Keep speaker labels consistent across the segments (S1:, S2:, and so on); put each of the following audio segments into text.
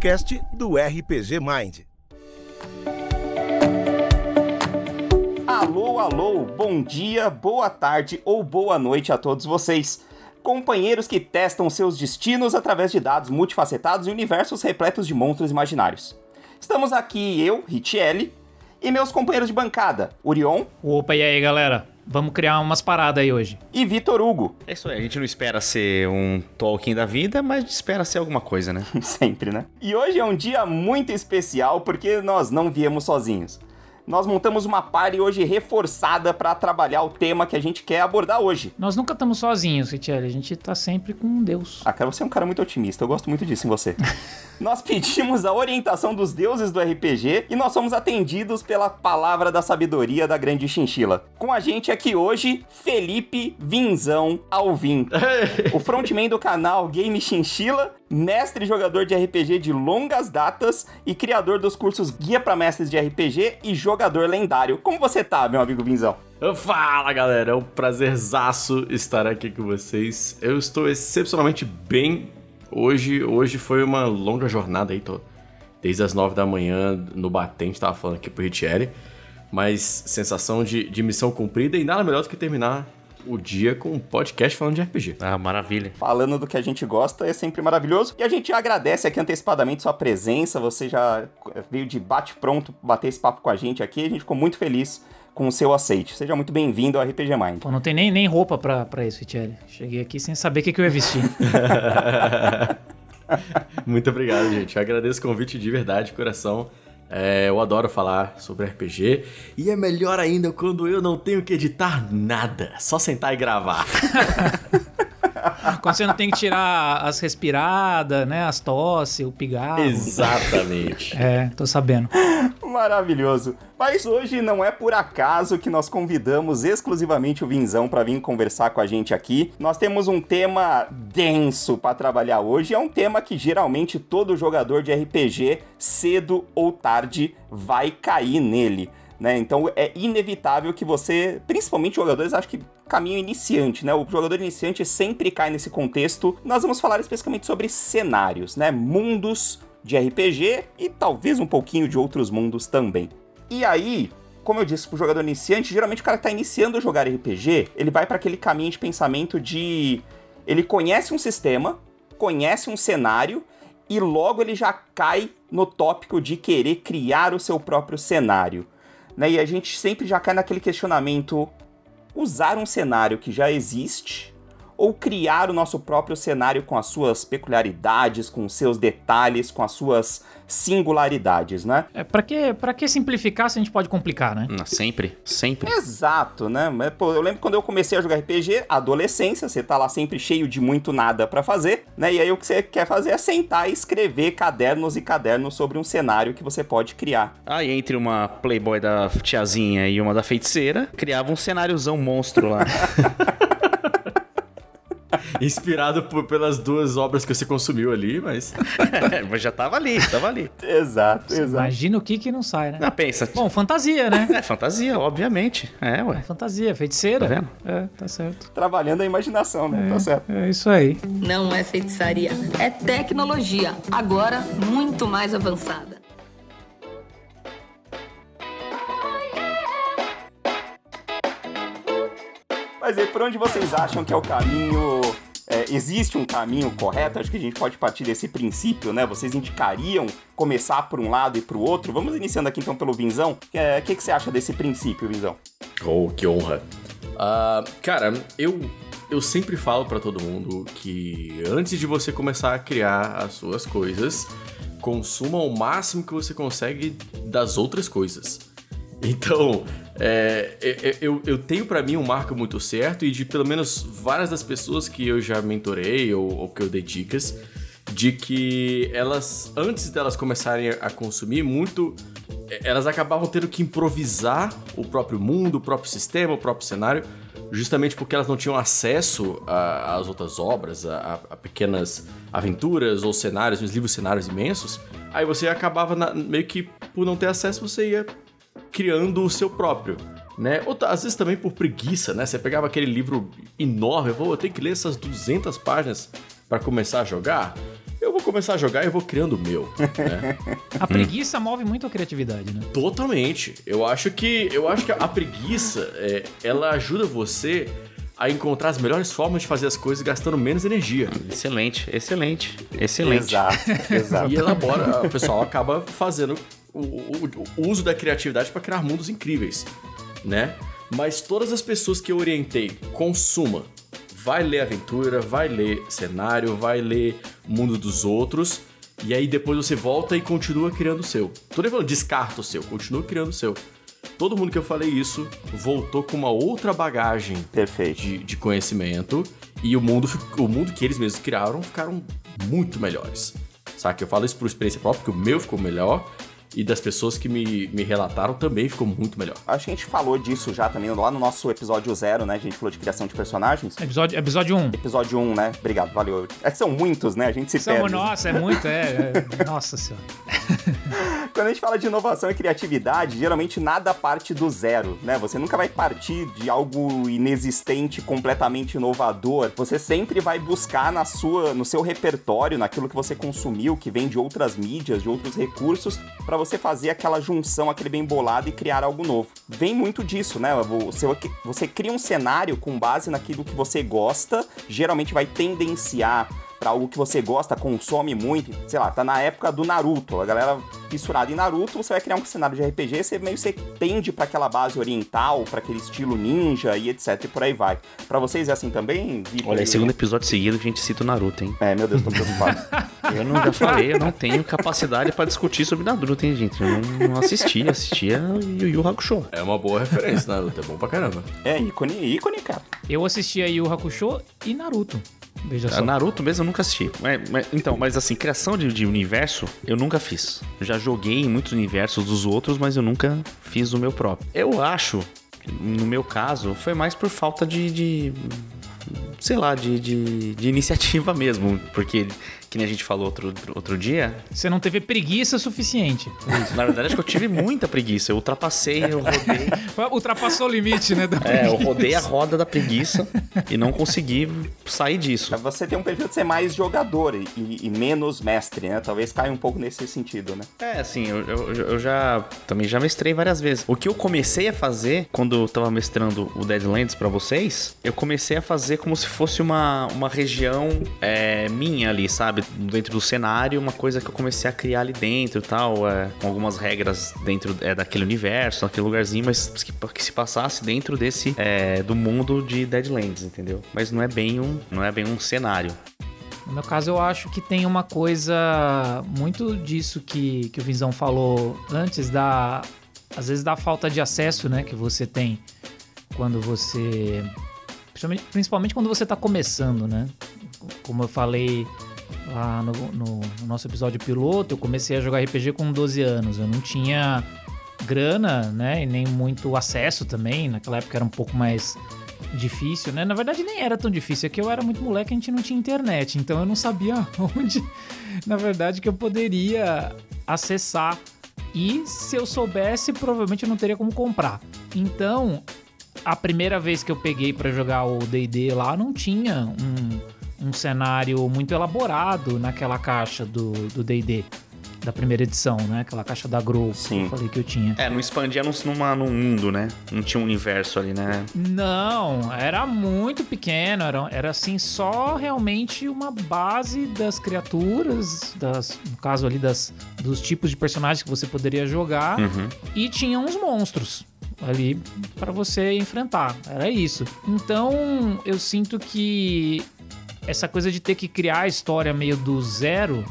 S1: podcast do RPG Mind.
S2: Alô, alô, bom dia, boa tarde ou boa noite a todos vocês. Companheiros que testam seus destinos através de dados multifacetados e universos repletos de monstros imaginários. Estamos aqui eu, Richelle, e meus companheiros de bancada, Orion.
S3: Opa, e aí, galera? Vamos criar umas paradas aí hoje.
S2: E Vitor Hugo.
S4: É isso aí, a gente não espera ser um Tolkien da vida, mas espera ser alguma coisa, né?
S2: Sempre, né? E hoje é um dia muito especial porque nós não viemos sozinhos nós montamos uma party hoje reforçada para trabalhar o tema que a gente quer abordar hoje.
S3: Nós nunca estamos sozinhos, Richelle. A gente tá sempre com Deus.
S2: Ah, cara, você é um cara muito otimista. Eu gosto muito disso em você. nós pedimos a orientação dos deuses do RPG e nós somos atendidos pela palavra da sabedoria da grande chinchila. Com a gente aqui hoje, Felipe Vinzão Alvim, o frontman do canal Game Chinchila, mestre jogador de RPG de longas datas e criador dos cursos Guia para Mestres de RPG e jogador lendário. Como você tá, meu amigo Vinzão?
S5: Fala galera, é um prazerzaço estar aqui com vocês. Eu estou excepcionalmente bem hoje. Hoje foi uma longa jornada aí, tô desde as nove da manhã no batente, tava falando aqui pro Richelli. Mas sensação de, de missão cumprida e nada melhor do que terminar o dia com um podcast falando de RPG.
S4: Ah, maravilha.
S2: Falando do que a gente gosta é sempre maravilhoso. E a gente agradece aqui antecipadamente sua presença. Você já veio de bate-pronto bater esse papo com a gente aqui. A gente ficou muito feliz com o seu aceite. Seja muito bem-vindo ao RPG Mind.
S3: Pô, não tem nem, nem roupa pra, pra isso, Thierry. Cheguei aqui sem saber o que, que eu ia vestir.
S5: muito obrigado, gente. Eu agradeço o convite de verdade, de coração. É, eu adoro falar sobre RPG. E é melhor ainda quando eu não tenho que editar nada. Só sentar e gravar.
S3: Quando você não tem que tirar as respiradas, né? As tosse, o pigarro.
S5: Exatamente.
S3: É, tô sabendo.
S2: Maravilhoso. Mas hoje não é por acaso que nós convidamos exclusivamente o Vinzão para vir conversar com a gente aqui. Nós temos um tema denso para trabalhar hoje. É um tema que geralmente todo jogador de RPG, cedo ou tarde, vai cair nele. Né? Então é inevitável que você, principalmente jogadores, acho que caminho iniciante, né? O jogador iniciante sempre cai nesse contexto. Nós vamos falar especificamente sobre cenários, né? Mundos de RPG e talvez um pouquinho de outros mundos também. E aí, como eu disse, pro jogador iniciante, geralmente o cara que tá iniciando a jogar RPG, ele vai para aquele caminho de pensamento de ele conhece um sistema, conhece um cenário e logo ele já cai no tópico de querer criar o seu próprio cenário. Né? E a gente sempre já cai naquele questionamento: usar um cenário que já existe ou criar o nosso próprio cenário com as suas peculiaridades, com os seus detalhes, com as suas singularidades, né?
S3: É, para que, pra que simplificar se a gente pode complicar, né?
S4: sempre, sempre.
S2: Exato, né? Pô, eu lembro quando eu comecei a jogar RPG, adolescência, você tá lá sempre cheio de muito nada para fazer, né? E aí o que você quer fazer é sentar e escrever cadernos e cadernos sobre um cenário que você pode criar.
S4: Aí ah, entre uma Playboy da tiazinha e uma da feiticeira, criava um cenáriozão monstro lá.
S5: Inspirado por, pelas duas obras que você consumiu ali, mas.
S4: mas já tava ali, tava ali.
S2: exato, exato.
S3: Imagina o que que não sai, né?
S4: Não, pensa.
S3: Bom, fantasia, né?
S4: É, fantasia, obviamente. É, ué. É
S3: fantasia, feiticeira.
S4: Tá vendo?
S3: É, tá certo.
S2: Trabalhando a imaginação, né?
S3: É,
S2: tá certo.
S3: É isso aí.
S6: Não é feitiçaria, é tecnologia. Agora, muito mais avançada.
S2: Mas aí, por onde vocês acham que é o caminho é, existe um caminho correto? Acho que a gente pode partir desse princípio, né? Vocês indicariam começar por um lado e para o outro? Vamos iniciando aqui então pelo Vinzão. O é, que, que você acha desse princípio, Vinzão?
S5: Oh, que honra. Uh, cara, eu, eu sempre falo para todo mundo que antes de você começar a criar as suas coisas, consuma o máximo que você consegue das outras coisas. Então, é, é, é, eu, eu tenho para mim um marco muito certo e de pelo menos várias das pessoas que eu já mentorei ou, ou que eu dei dicas, de que elas, antes delas começarem a consumir muito, é, elas acabavam tendo que improvisar o próprio mundo, o próprio sistema, o próprio cenário, justamente porque elas não tinham acesso às outras obras, a, a, pequenas aventuras ou cenários, os livros cenários imensos. Aí você acabava na, meio que por não ter acesso, você ia criando o seu próprio. Né? Ou às vezes também por preguiça, né? Você pegava aquele livro enorme, vou ter que ler essas 200 páginas para começar a jogar. Eu vou começar a jogar e eu vou criando o meu, né?
S3: A preguiça move muito a criatividade, né?
S5: Totalmente. Eu acho que eu acho que a preguiça, é, ela ajuda você a encontrar as melhores formas de fazer as coisas gastando menos energia.
S4: Excelente, excelente, excelente.
S2: Exato, exato.
S5: E elabora, o pessoal acaba fazendo o, o- o uso da criatividade para criar mundos incríveis, né? Mas todas as pessoas que eu orientei, consuma, vai ler aventura, vai ler cenário, vai ler mundo dos outros, e aí depois você volta e continua criando o seu. Tô nem falando descarta o seu, continua criando o seu. Todo mundo que eu falei isso voltou com uma outra bagagem
S2: Perfeito.
S5: de, de conhecimento e o mundo, o mundo que eles mesmos criaram ficaram muito melhores. Saca? Eu falo isso por experiência própria, porque o meu ficou melhor e das pessoas que me, me relataram também ficou muito melhor.
S2: Acho que a gente falou disso já também lá no nosso episódio zero, né? A gente falou de criação de personagens.
S3: Episódio, episódio 1.
S2: Episódio 1, né? Obrigado, valeu. É que são muitos, né? A gente se
S3: São,
S2: perde.
S3: nossa, é muito, é, é- Nossa senhora.
S2: Quando a gente fala de inovação e criatividade, geralmente nada parte do zero, né? Você nunca vai partir de algo inexistente, completamente inovador. Você sempre vai buscar na sua, no seu repertório, naquilo que você consumiu, que vem de outras mídias, de outros recursos, pra você fazer aquela junção, aquele bem bolado e criar algo novo. Vem muito disso, né? Você, você cria um cenário com base naquilo que você gosta, geralmente vai tendenciar pra algo que você gosta, consome muito, sei lá, tá na época do Naruto, a galera fissurada em Naruto, você vai criar um cenário de RPG, você meio que tende pra aquela base oriental, pra aquele estilo ninja e etc e por aí vai. Pra vocês é assim também, Vitor?
S4: Olha, é segundo episódio seguido a gente cita o Naruto, hein?
S2: É, meu Deus, tô preocupado.
S4: Eu não já falei, eu não tenho capacidade pra discutir sobre Naruto, hein, gente? Eu não, não assisti, assistia Yu Yu Hakusho.
S5: É uma boa referência, Naruto, é bom pra caramba.
S2: é, ícone, ícone, cara.
S3: Eu assistia Yu Hakusho e Naruto. Veja
S4: A
S3: só.
S4: Naruto mesmo eu nunca assisti. Mas- mas- então, mas assim, criação de, de universo eu nunca fiz. Eu já joguei em muitos universos dos outros, mas eu nunca fiz o meu próprio. Eu acho, no meu caso, foi mais por falta de. de- sei lá, de, de, de iniciativa mesmo. Porque, que nem a gente falou outro, outro dia,
S3: Você não teve preguiça suficiente.
S4: na verdade acho que eu tive muita preguiça. Eu ultrapassei, eu rodei.
S3: Ultrapassou o limite, né? Da
S4: É, eu rodei a roda da preguiça e não consegui sair disso.
S2: Você tem um perfil de ser mais jogador e, e menos mestre, né? Talvez caia um pouco nesse sentido, né?
S4: É, assim, eu, eu, eu já também já mestrei várias vezes. O que eu comecei a fazer quando eu tava mestrando o Deadlands pra vocês, eu comecei a fazer como se fosse uma, uma região é, minha ali, sabe? Dentro do cenário, uma coisa que eu comecei a criar ali dentro tal, é, com algumas regras dentro é, daquele universo, naquele lugarzinho, mas que, que se passasse dentro desse é, do mundo de Deadlands, entendeu? Mas não é bem um, não é bem um cenário.
S3: No meu caso, eu acho que tem uma coisa muito disso que, que o Vinzão falou antes, da. Às vezes da falta de acesso, né, que você tem quando você. Principalmente, quando você tá começando, né? Como eu falei lá no, no- no nosso episódio piloto, eu comecei a jogar RPG com 12 anos. Eu não tinha grana, né? E nem muito acesso também. Naquela época era um pouco mais difícil, né? Na verdade, nem era tão difícil. É que eu era muito moleque, a gente não tinha internet. Então eu não sabia onde, na verdade, que eu poderia acessar. E se eu soubesse, provavelmente eu não teria como comprar. Então, a primeira vez que eu peguei pra jogar o D&D lá, não tinha um, um cenário muito elaborado naquela caixa do do D&D. da primeira edição, né? Aquela caixa da Grow
S2: Sim.
S3: que eu falei que eu tinha.
S4: É, não expandia num, numa, num mundo, né? Não tinha um universo ali, né?
S3: Não, era muito pequeno, era, era assim só realmente uma base das criaturas, das, no caso ali das, dos tipos de personagens que você poderia jogar
S4: Uhum.
S3: e tinha uns monstros ali para você enfrentar. Era isso. Então, eu sinto que essa coisa de ter que criar a história meio do zero,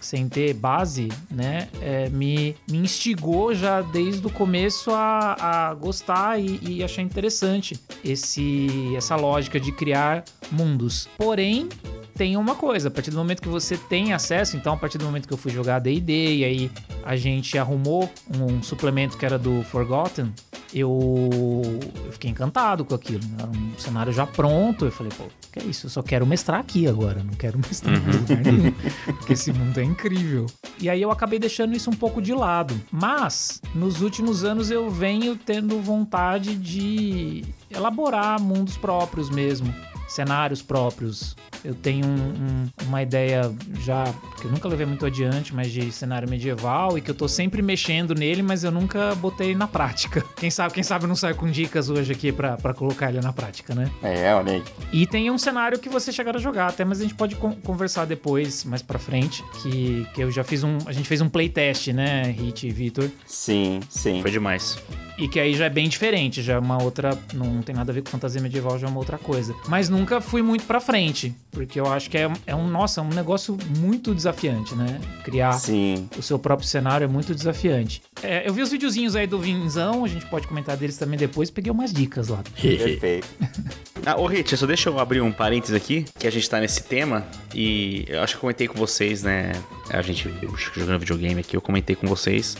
S3: sem ter base, né, é, me, me instigou já desde o começo a, a gostar e, e achar interessante esse, essa lógica de criar mundos. Porém, tem uma coisa, a partir do momento que você tem acesso, então a partir do momento que eu fui jogar D&D e aí a gente arrumou um suplemento que era do Forgotten, eu, eu fiquei encantado com aquilo. né? Era um cenário já pronto. Eu falei, pô, que é isso? Eu só quero mestrar aqui agora. Não quero mestrar em lugar nenhum. Porque esse mundo é incrível. E aí eu acabei deixando isso um pouco de lado. Mas, nos últimos anos eu venho tendo vontade de elaborar mundos próprios mesmo. Cenários próprios. Eu tenho um, um, uma ideia já que eu nunca levei muito adiante, mas de cenário medieval e que eu tô sempre mexendo nele, mas eu nunca botei na prática. Quem sabe, quem sabe não sai com dicas hoje aqui para colocar ele na prática, né?
S2: É, olha aí.
S3: E tem um cenário que você chegar a jogar até, mas a gente pode con conversar depois, mais para frente, que, que eu já fiz um, a gente fez um playtest, né, Hit e Vitor?
S2: Sim, sim.
S4: Foi demais.
S3: E que aí já é bem diferente, já é uma outra. Não tem nada a ver com fantasia medieval, já é uma outra coisa. Mas nunca fui muito pra frente, porque eu acho que é, é um. Nossa, é um negócio muito desafiante, né? Criar
S2: Sim.
S3: o seu próprio cenário é muito desafiante. É, eu vi os videozinhos aí do Vinzão, a gente pode comentar deles também depois, peguei umas dicas lá.
S2: Perfeito.
S4: Ah, ô Rit, só deixa eu abrir um parênteses aqui, que a gente tá nesse tema, e eu acho que eu comentei com vocês, né? A gente jogando videogame aqui, eu comentei com vocês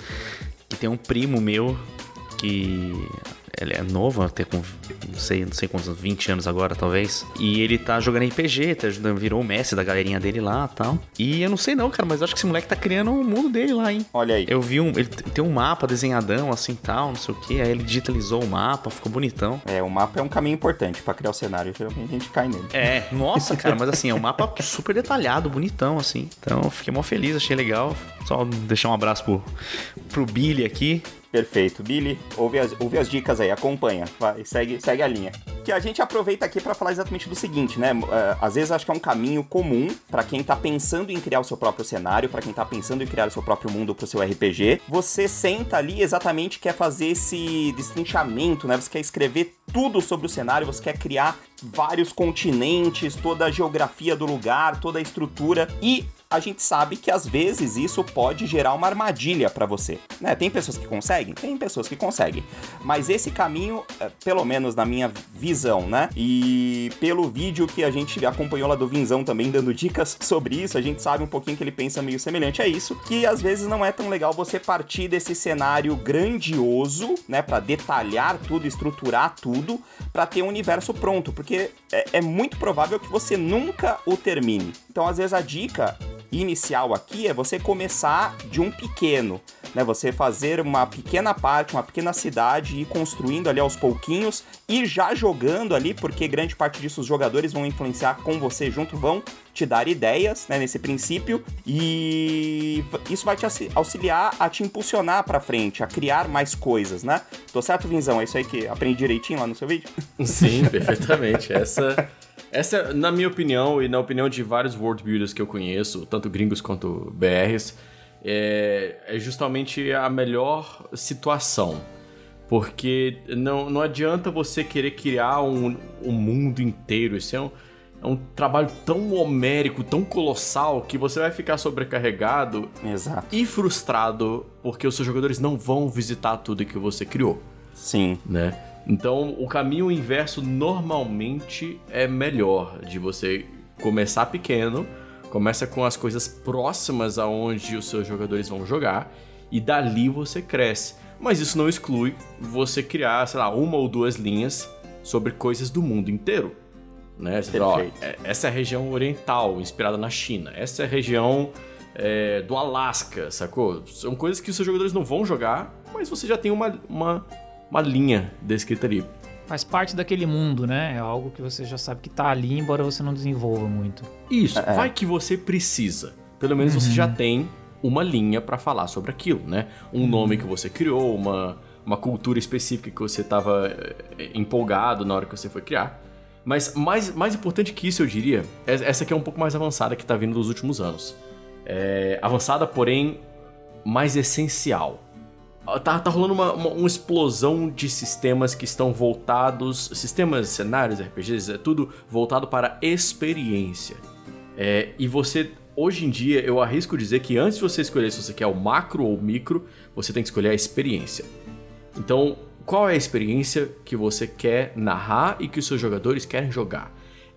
S4: que tem um primo meu que ele é novo, até com não sei, não sei quantos, 20 anos agora, talvez. E ele tá jogando RPG, tá ajudando, virou o mestre da galerinha dele lá tal. E eu não sei não, cara, mas acho que esse moleque tá criando um mundo dele lá, hein?
S2: Olha aí.
S4: Eu vi um. Ele tem um mapa desenhadão, assim tal, não sei o que. Aí ele digitalizou o mapa, ficou bonitão.
S2: É, o mapa é um caminho importante pra criar o cenário, geralmente a gente cai nele.
S4: É, nossa, cara, mas assim, é um mapa super detalhado, bonitão, assim. Então eu fiquei mó feliz, achei legal. Só deixar um abraço pro, pro Billy aqui.
S2: Perfeito. Billy, ouve as, ouve as dicas aí, acompanha. Vai, segue, segue a linha. Que a gente aproveita aqui para falar exatamente do seguinte, né? Uh, às vezes acho que é um caminho comum para quem tá pensando em criar o seu próprio cenário, para quem tá pensando em criar o seu próprio mundo pro seu RPG. Você senta ali exatamente quer fazer esse destrinchamento, né? Você quer escrever tudo sobre o cenário, você quer criar vários continentes, toda a geografia do lugar, toda a estrutura e a gente sabe que às vezes isso pode gerar uma armadilha para você. Né? Tem pessoas que conseguem? Tem pessoas que conseguem. Mas esse caminho, eh, pelo menos na minha visão, né? E pelo vídeo que a gente acompanhou lá do Vinzão também dando dicas sobre isso, a gente sabe um pouquinho que ele pensa meio semelhante a isso, que às vezes não é tão legal você partir desse cenário grandioso, né, para detalhar tudo, estruturar tudo, para ter um universo pronto, porque é, é muito provável que você nunca o termine. Então, às vezes a dica inicial aqui é você começar de um pequeno, né? Você fazer uma pequena parte, uma pequena cidade e ir construindo ali aos pouquinhos e já jogando ali, porque grande parte disso os jogadores vão influenciar com você junto, vão te dar ideias, né, nesse princípio, e isso vai te auxiliar a te impulsionar para frente, a criar mais coisas, né? Tô certo, Vinzão? É isso aí que aprendi direitinho lá no seu vídeo?
S5: Sim, perfeitamente. Essa essa, na minha opinião, e na opinião de vários world builders que eu conheço, tanto gringos quanto BRs, é, é justamente a melhor situação. Porque não, não adianta você querer criar um, um mundo inteiro. Isso é um, é um trabalho tão homérico, tão colossal, que você vai ficar sobrecarregado
S2: Exato.
S5: e frustrado porque os seus jogadores não vão visitar tudo que você criou.
S2: Sim.
S5: Né? Então, o caminho inverso normalmente é melhor de você começar pequeno, começa com as coisas próximas aonde os seus jogadores vão jogar e dali você cresce. Mas isso não exclui você criar, sei lá, uma ou duas linhas sobre coisas do mundo inteiro. Né? Você fala, ó, é, essa é a região oriental, inspirada na China. Essa é a região é, do Alasca, sacou? São coisas que os seus jogadores não vão jogar, mas você já tem uma, uma uma linha descrita ali.
S3: Faz parte daquele mundo, né? É algo que você já sabe que tá ali, embora você não desenvolva muito.
S5: Isso, é. vai que você precisa. Pelo menos uhum. você já tem uma linha para falar sobre aquilo, né? Um uhum. nome que você criou, uma, uma cultura específica que você estava eh, empolgado na hora que você foi criar. Mas mais, mais importante que isso, eu diria, é, essa aqui é um pouco mais avançada que está vindo dos últimos anos. É avançada, porém, mais essencial. Tá, tá rolando uma, uma, uma, explosão de sistemas que estão voltados. Sistemas, cenários, RPGs, é tudo voltado para experiência. É, e você, hoje em dia, eu arrisco dizer que antes de você escolher se você quer o macro ou o micro, você tem que escolher a experiência. Então, qual é a experiência que você quer narrar e que os seus jogadores querem jogar?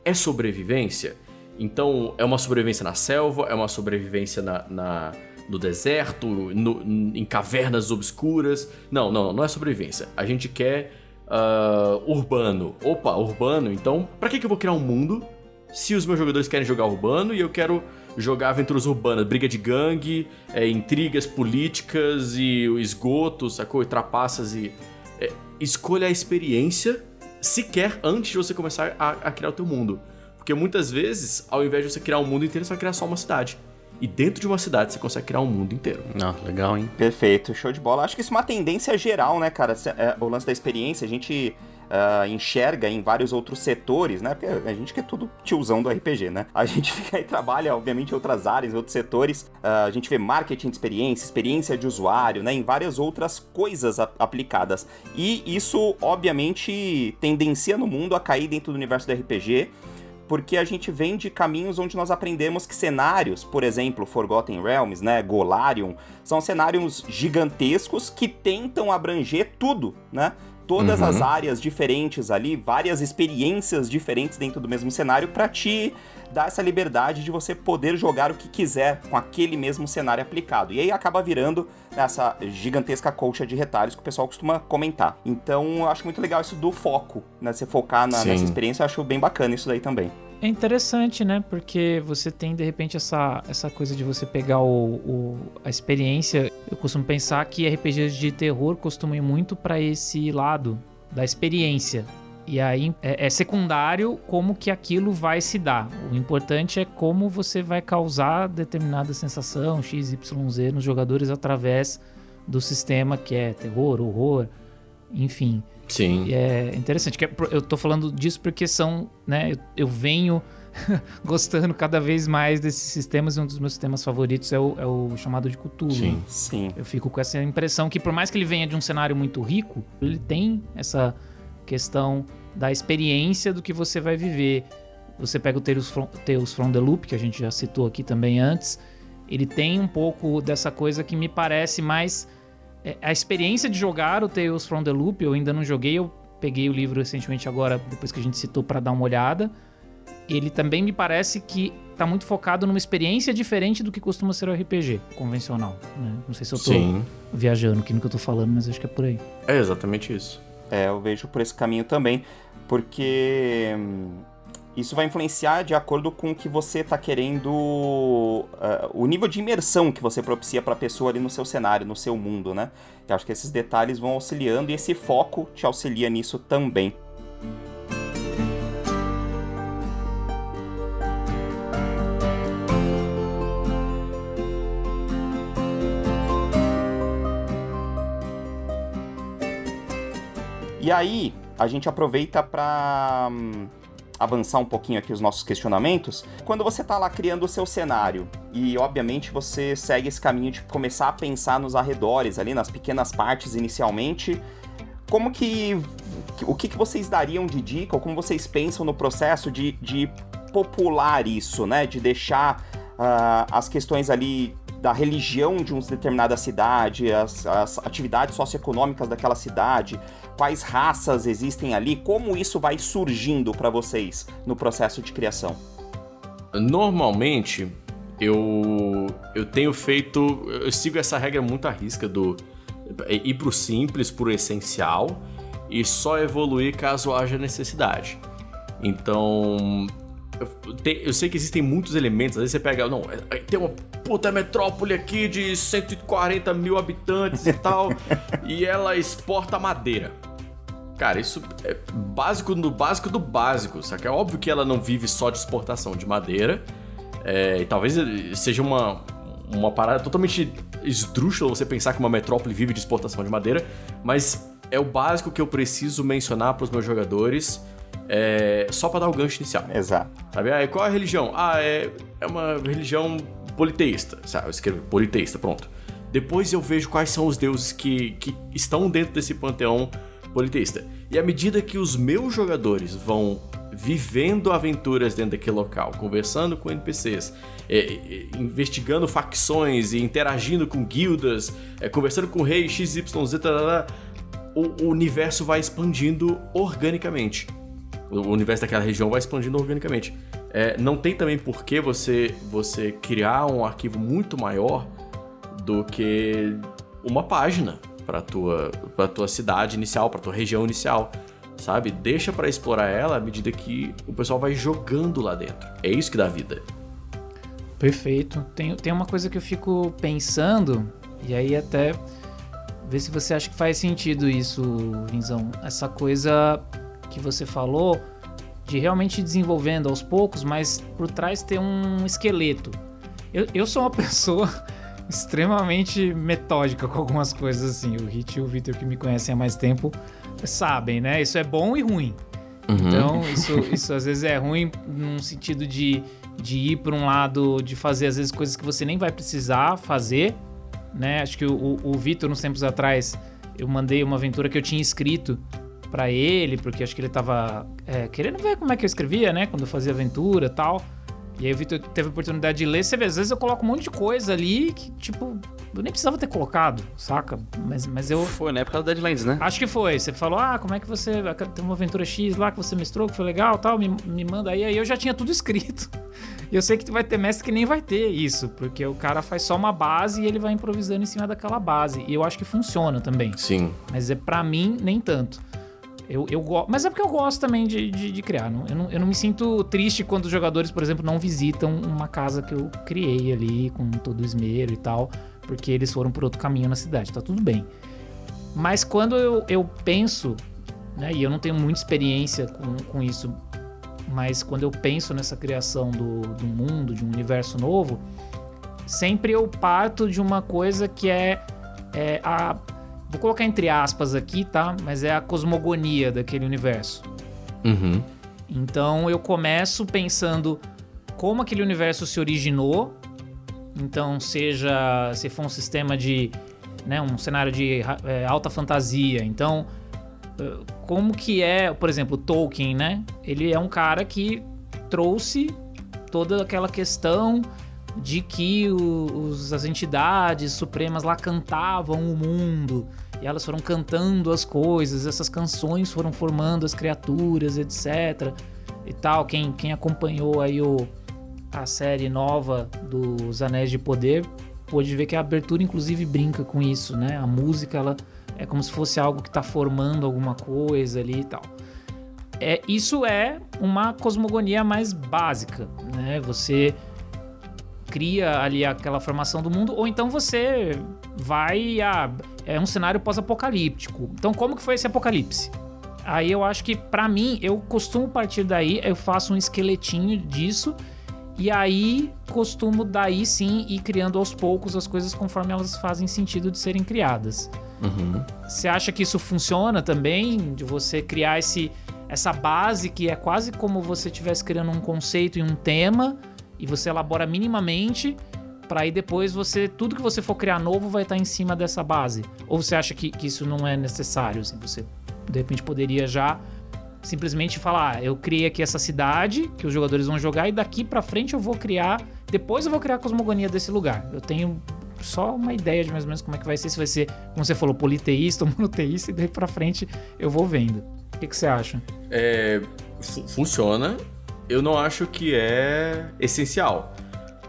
S5: É sobrevivência? Então, é uma sobrevivência na selva? É uma sobrevivência na, na no deserto, no, em cavernas obscuras. Não, não, não é sobrevivência. A gente quer uh, urbano. Opa, urbano, então pra que, que eu vou criar um mundo se os meus jogadores querem jogar urbano e eu quero jogar aventuras urbanas, briga de gangue, é, intrigas políticas e esgoto, sacou? E trapaças e. É, escolha a experiência sequer antes de você começar a, a criar o teu mundo. Porque muitas vezes, ao invés de você criar um mundo inteiro, você vai criar só uma cidade. E dentro de uma cidade você consegue criar um mundo inteiro.
S4: Não, legal, hein?
S2: Perfeito, show de bola. Acho que isso é uma tendência geral, né, cara? É, o lance da experiência, a gente uh, enxerga em vários outros setores, né? Porque a gente que é tudo tiozão do RPG, né? A gente fica aí, trabalha, obviamente, em outras áreas, em outros setores. Uh, a gente vê marketing de experiência, experiência de usuário, né? Em várias outras coisas aplicadas. E isso, obviamente, tendencia no mundo a cair dentro do universo do RPG porque a gente vem de caminhos onde nós aprendemos que cenários, por exemplo, Forgotten Realms, né, Golarion, são cenários gigantescos que tentam abranger tudo, né? todas uhum. as áreas diferentes ali, várias experiências diferentes dentro do mesmo cenário para te dar essa liberdade de você poder jogar o que quiser com aquele mesmo cenário aplicado. E aí acaba virando essa gigantesca colcha de retalhos que o pessoal costuma comentar. Então eu acho muito legal isso do foco, né? Você focar na, nessa experiência, eu acho bem bacana isso daí também.
S3: É interessante, né? Porque você tem de repente essa, essa coisa de você pegar o, o a experiência. Eu costumo pensar que RPGs de terror costumam ir muito para esse lado da experiência. E aí é, é, secundário como que aquilo vai se dar. O importante é como você vai causar determinada sensação XYZ nos jogadores através do sistema que é terror, horror, enfim.
S5: Sim.
S3: E é interessante. Que é eu tô falando disso porque são, né? Eu, eu venho gostando cada vez mais desses sistemas e um dos meus sistemas favoritos é o, é o chamado de Cthulhu.
S2: Sim, sim.
S3: Eu fico com essa impressão que por mais que ele venha de um cenário muito rico, ele tem essa questão da experiência do que você vai viver. Você pega o Tales from, Tales from the Loop, que a gente já citou aqui também antes, ele tem um pouco dessa coisa que me parece mais é, a experiência de jogar o Tales from the Loop, eu ainda não joguei, eu peguei o livro recentemente agora, depois que a gente citou, para dar uma olhada. Ele também me parece que tá muito focado numa experiência diferente do que costuma ser o RPG convencional. Né? Não sei se eu tô Sim. viajando aqui no que eu tô falando, mas acho que é por aí.
S5: É exatamente isso.
S2: É, eu vejo por esse caminho também, porque hum, isso vai influenciar de acordo com o que você está querendo, uh, o nível de imersão que você propicia para a pessoa ali no seu cenário, no seu mundo, né? Eu acho que esses detalhes vão auxiliando e esse foco te auxilia nisso também. E aí, a gente aproveita para hum, avançar um pouquinho aqui os nossos questionamentos, quando você está lá criando o seu cenário e obviamente você segue esse caminho de começar a pensar nos arredores ali, nas pequenas partes inicialmente, como que o que, que vocês dariam de dica ou como vocês pensam no processo de, de popular isso, né? De deixar uh, as questões ali da religião de uma determinada cidade, as, as atividades socioeconômicas daquela cidade, quais raças existem ali, como isso vai surgindo para vocês no processo de criação?
S5: Normalmente, eu, eu tenho feito. Eu sigo essa regra muito à risca do ir pro simples, pro essencial e só evoluir caso haja necessidade. Então, eu, sei que existem muitos elementos, às vezes você pega, não, é, tem uma puta metrópole aqui de 140 mil habitantes e tal, e ela exporta madeira. Cara, isso é básico do básico do básico, saca? É óbvio que ela não vive só de exportação de madeira, é, e talvez seja uma, uma parada totalmente esdrúxula você pensar que uma metrópole vive de exportação de madeira, mas é o básico que eu preciso mencionar para os meus jogadores é, só para dar o gancho inicial.
S2: Exato.
S5: Sabe? Ah, qual é a religião? Ah, é, é uma religião politeísta. Sabe? Eu escrevo politeísta, pronto. Depois eu vejo quais são os deuses que, que estão dentro desse panteão politeísta. E à medida que os meus jogadores vão vivendo aventuras dentro daquele local, conversando com NPCs, é, é, investigando facções e interagindo com guildas, é, conversando com o rei XYZ, o, o universo vai expandindo organicamente o universo daquela região vai expandindo organicamente. É, não tem também por que você, você criar um arquivo muito maior do que uma página para tua para tua cidade inicial, para tua região inicial, sabe? Deixa para explorar ela à medida que o pessoal vai jogando lá dentro. É isso que dá vida.
S3: Perfeito. Tem, tem uma coisa que eu fico pensando e aí até ver se você acha que faz sentido isso, Vinzão. Essa coisa que você falou, de realmente desenvolvendo aos poucos, mas por trás ter um esqueleto. Eu, eu sou uma pessoa extremamente metódica com algumas coisas assim. O Hit e o Victor que me conhecem há mais tempo sabem, né? Isso é bom e ruim. Então, isso, isso às vezes é ruim num sentido de, de ir para um lado, de fazer às vezes coisas que você nem vai precisar fazer, né? Acho que o, o, o Vitor, uns tempos atrás, eu mandei uma aventura que eu tinha escrito para ele, porque acho que ele tava é, querendo ver como é que eu escrevia, né? Quando eu fazia aventura e tal. E aí o Vitor teve a oportunidade de ler. Você vê, às vezes eu coloco um monte de coisa ali que, tipo, eu nem precisava ter colocado, saca? Mas, mas eu.
S4: Foi na época do Deadlands, né?
S3: Acho que foi. Você falou, ah, como é que você. Tem uma aventura X lá que você mestrou, que foi legal tal, me, me manda aí. Aí eu já tinha tudo escrito. E eu sei que vai ter mestre que nem vai ter isso, porque o cara faz só uma base e ele vai improvisando em cima daquela base. E eu acho que funciona também.
S5: Sim.
S3: Mas é para mim, nem tanto. Eu, eu gosto. Mas é porque eu gosto também de, de, de criar. Não, eu, não, eu não me sinto triste quando os jogadores, por exemplo, não visitam uma casa que eu criei ali com todo o esmero e tal, porque eles foram por outro caminho na cidade. Tá tudo bem. Mas quando eu, eu penso, né, e eu não tenho muita experiência com, com isso, mas quando eu penso nessa criação do, do mundo, de um universo novo, sempre eu parto de uma coisa que é, é a Vou colocar entre aspas aqui, tá? Mas é a cosmogonia daquele universo.
S5: Uhum.
S3: Então eu começo pensando como aquele universo se originou. Então, seja se for um sistema de. Né, um cenário de é, alta fantasia. Então, como que é, por exemplo, Tolkien, né? Ele é um cara que trouxe toda aquela questão de que os, as entidades supremas lá cantavam o mundo e elas foram cantando as coisas, essas canções foram formando as criaturas, etc. E tal. Quem, quem acompanhou aí o, a série nova dos Anéis de Poder pôde ver que a abertura, inclusive, brinca com isso, né? A música, ela é como se fosse algo que está formando alguma coisa ali e tal. É, isso é uma cosmogonia mais básica, né? Você cria ali aquela formação do mundo, ou então você vai a. É um cenário pós-apocalíptico. Então, como que foi esse apocalipse? Aí eu acho que, para mim, eu costumo partir daí, eu faço um esqueletinho disso, e aí costumo daí sim ir criando aos poucos as coisas conforme elas fazem sentido de serem criadas.
S5: Uhum.
S3: Você acha que isso funciona também? De você criar esse, essa base que é quase como você estivesse criando um conceito e um tema, e você elabora minimamente para aí depois você tudo que você for criar novo vai estar em cima dessa base. Ou você acha que, que isso não é necessário? Assim, você de repente poderia já simplesmente falar, ah, eu criei aqui essa cidade que os jogadores vão jogar e daqui para frente eu vou criar, depois eu vou criar a cosmogonia desse lugar. Eu tenho só uma ideia de mais ou menos como é que vai ser, se vai ser, como você falou, politeísta ou monoteísta, e daí pra frente eu vou vendo. O que, que você acha?
S5: É, funciona, eu não acho que é essencial.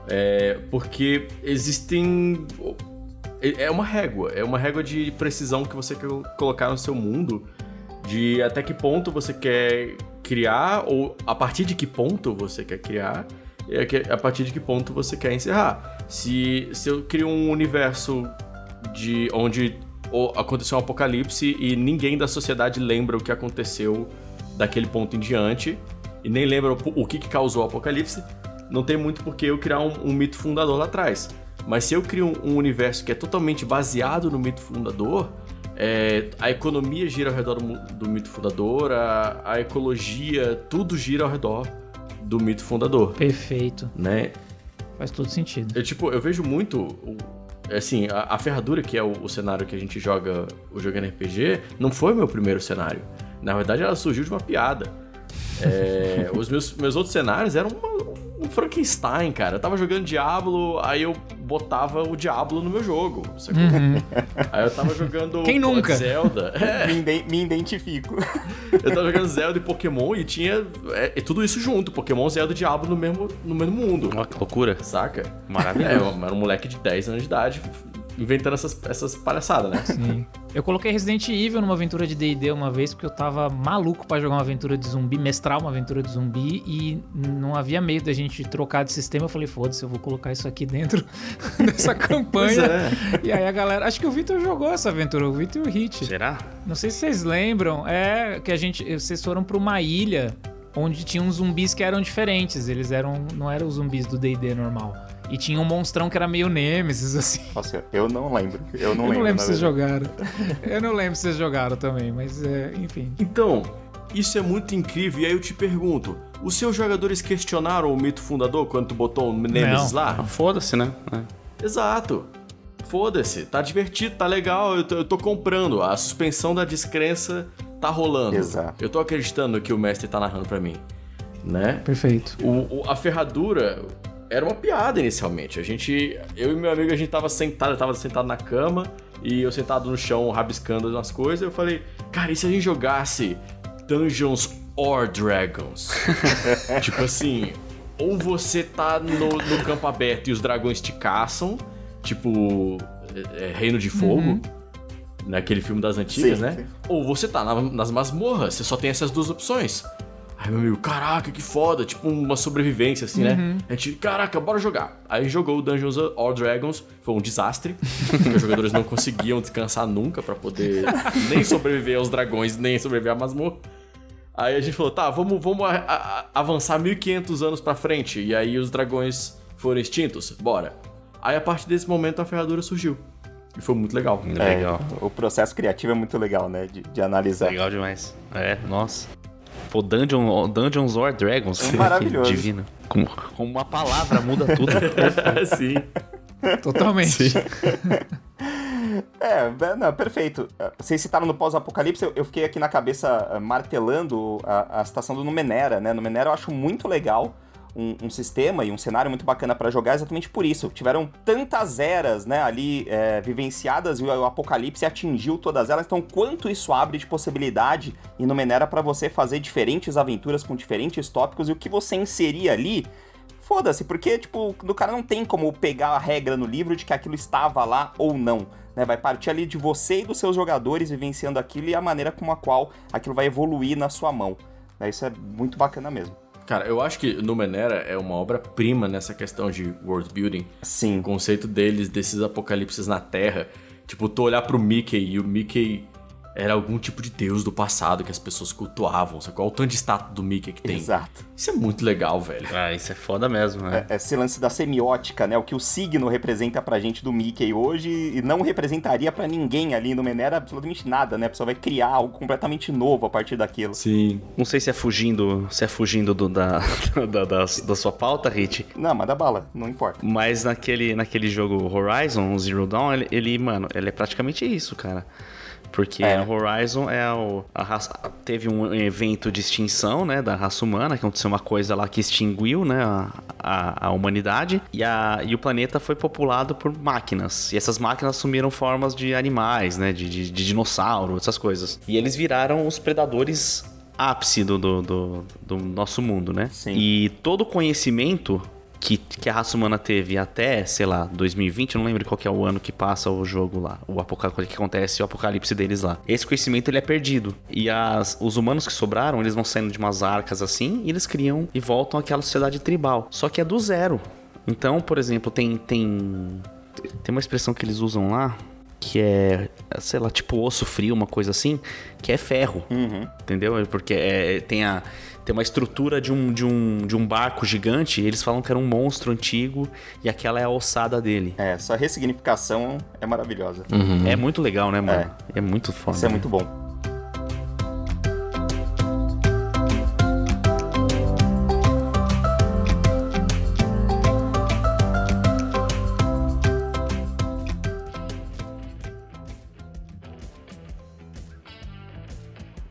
S5: É, porque existem. É uma régua, é uma régua de precisão que você quer colocar no seu mundo, de até que ponto você quer criar, ou a partir de que ponto você quer criar, e a partir de que ponto você quer encerrar. Se, se eu crio um universo de onde aconteceu um apocalipse e ninguém da sociedade lembra o que aconteceu daquele ponto em diante, e nem lembra o que, que causou o apocalipse, não tem muito por que eu criar um, um, mito fundador lá atrás. Mas se eu crio um, um universo que é totalmente baseado no mito fundador, é, a economia gira ao redor do, do mito fundador, a, a, ecologia, tudo gira ao redor do mito fundador.
S3: Perfeito.
S5: Né?
S3: Faz todo sentido.
S5: Eu, tipo, eu vejo muito. Assim, a, a ferradura, que é o, o, cenário que a gente joga o jogo RPG, não foi o meu primeiro cenário. Na verdade, ela surgiu de uma piada. É, os meus, meus outros cenários eram uma, um Frankenstein, cara. Eu tava jogando Diablo, aí eu botava o Diablo no meu jogo. Uhum. Aí eu tava jogando
S3: Quem nunca?
S5: Zelda.
S2: É. Me, me, identifico.
S5: Eu tava jogando Zelda e Pokémon e tinha é, é, tudo isso junto. Pokémon, Zelda e Diablo no mesmo, no mesmo mundo.
S4: Olha que loucura.
S5: Saca?
S4: Maravilhoso.
S5: É, eu era um moleque de 10 anos de idade inventando essas, essas palhaçadas, né?
S3: Sim. Eu coloquei Resident Evil numa aventura de D&D uma vez porque eu tava maluco pra jogar uma aventura de zumbi, mestrar uma aventura de zumbi e não havia meio da gente trocar de sistema. Eu falei, foda-se, eu vou colocar isso aqui dentro dessa campanha.
S5: é.
S3: E aí a galera, acho que o Vitor jogou essa aventura, o Vitor e o Hit.
S4: Será?
S3: Não sei se vocês lembram, é que a gente, vocês foram pra uma ilha onde tinham zumbis que eram diferentes. Eles eram, não eram os zumbis do D&D normal. E tinha um monstrão que era meio Nemesis, assim.
S2: Nossa, eu não lembro. Eu não
S3: eu
S2: lembro.
S3: não lembro se vocês jogaram. Eu não lembro se vocês jogaram também, mas é, enfim.
S5: Então, isso é muito incrível. E aí eu te pergunto: os seus jogadores questionaram o mito fundador quando tu botou o Nemesis
S3: Não.
S5: lá?
S4: Ah, Foda-se, né? É.
S5: Exato. Foda-se, tá divertido, tá legal, eu tô, eu tô comprando. A suspensão da descrença tá rolando.
S2: Exato.
S5: Eu tô acreditando no que o mestre tá narrando pra mim. Né?
S3: Perfeito.
S5: O, o- a ferradura era uma piada inicialmente. A gente. Eu e meu amigo, a gente tava sentado, eu tava sentado na cama e eu sentado no chão rabiscando umas coisas. Eu falei, cara, e se a gente jogasse Dungeons or Dragons? tipo assim, ou você tá no, no campo aberto e os dragões te caçam, tipo é, é, Reino de Fogo. Naquele filme das antigas,
S2: Sim,
S5: né?
S2: sim.
S5: Ou você tá na- nas masmorras, você só tem essas duas opções. Aí meu amigo, caraca, que foda, tipo uma sobrevivência, assim, né? A gente, caraca, bora jogar. Aí jogou o Dungeons or Dragons, foi um desastre, porque os jogadores não conseguiam descansar nunca pra poder nem sobreviver aos dragões, nem sobreviver à masmorra. Aí a gente falou, tá, vamos, vamos a- a- avançar 1500 anos pra frente, e aí os dragões foram extintos, bora. Aí a partir desse momento a ferradura surgiu. E foi muito legal.
S2: É,
S4: Legal.
S2: o processo criativo é muito legal, né? De, de analisar.
S4: Legal demais. É, nossa. Pô, Dungeon, Dungeons or Dragons.
S2: É maravilhoso.
S4: Divino. Com, com uma palavra muda tudo.
S5: Sim.
S3: Totalmente.
S2: É, é, não, perfeito. Vocês citaram no pós-apocalipse, eu, eu fiquei aqui na cabeça ah, martelando a, a citação do Numenera, né? Numenera eu acho muito legal. Um, um sistema e um cenário muito bacana pra jogar exatamente por isso. Tiveram tantas eras, né, ali é, vivenciadas e o apocalipse atingiu todas elas. Então, quanto isso abre de possibilidade em Numenera pra você fazer diferentes aventuras com diferentes tópicos e o que você inserir ali foda-se, porque, tipo, do cara não tem como pegar a regra no livro de que aquilo estava lá ou não. Né? Vai partir ali de você e dos seus jogadores vivenciando aquilo e a maneira com a qual aquilo vai evoluir na sua mão. Né? Isso é muito bacana mesmo.
S5: Cara, eu acho que Numenera é uma obra-prima nessa questão de world building. O
S2: Sim.
S5: conceito deles, desses apocalipses na Terra. Tipo, tu olhar pro Mickey e o Mickey era algum tipo de deus do passado que as pessoas cultuavam. Sabe? Qual o tanto de status do Mickey que tem?
S2: Exato.
S5: Isso é muito legal, velho.
S4: ah, isso é foda mesmo, né?
S2: É, Esse lance da semiótica, né? O que o signo representa pra gente do Mickey hoje e não representaria pra ninguém ali no Menera absolutamente nada, né? A pessoa vai criar algo completamente novo a partir daquilo.
S5: Sim.
S4: Não sei se é fugindo, se é fugindo do- da, da, da, da sua pauta, Hit.
S2: Não, manda bala, não importa.
S4: Mas naquele, naquele jogo Horizon, Zero Dawn, ele, ele, mano, ele é praticamente isso, cara. Porque
S2: É.
S4: Horizon é o. A raça, teve um evento de extinção, né? Da raça humana, que aconteceu uma coisa lá que extinguiu, né? A, a, a humanidade. E, a, e o planeta foi populado por máquinas. E essas máquinas assumiram formas de animais, né? De, de, de dinossauro, essas coisas. E eles viraram os predadores ápice do, do, do, do nosso mundo, né?
S2: Sim.
S4: E todo o conhecimento que, que a raça humana teve até, sei lá, 2020, eu não lembro qual que é o ano que passa o jogo lá, o apocalipse que acontece, o apocalipse deles lá. Esse conhecimento ele é perdido. E as, os humanos que sobraram, eles vão saindo de umas arcas assim, e eles criam e voltam àquela sociedade tribal. Só que é do zero. Então, por exemplo, tem tem tem uma expressão que eles usam lá que é, sei lá, tipo osso frio, uma coisa assim, que é ferro.
S2: Uhum.
S4: Entendeu? Porque é, tem, a, tem uma estrutura de um, de, um, de um barco gigante. e Eles falam que era um monstro antigo e aquela é a ossada dele.
S2: É, essa ressignificação é maravilhosa.
S4: É muito legal, né, mano? É, muito foda.
S2: Isso é
S4: né?
S2: muito bom.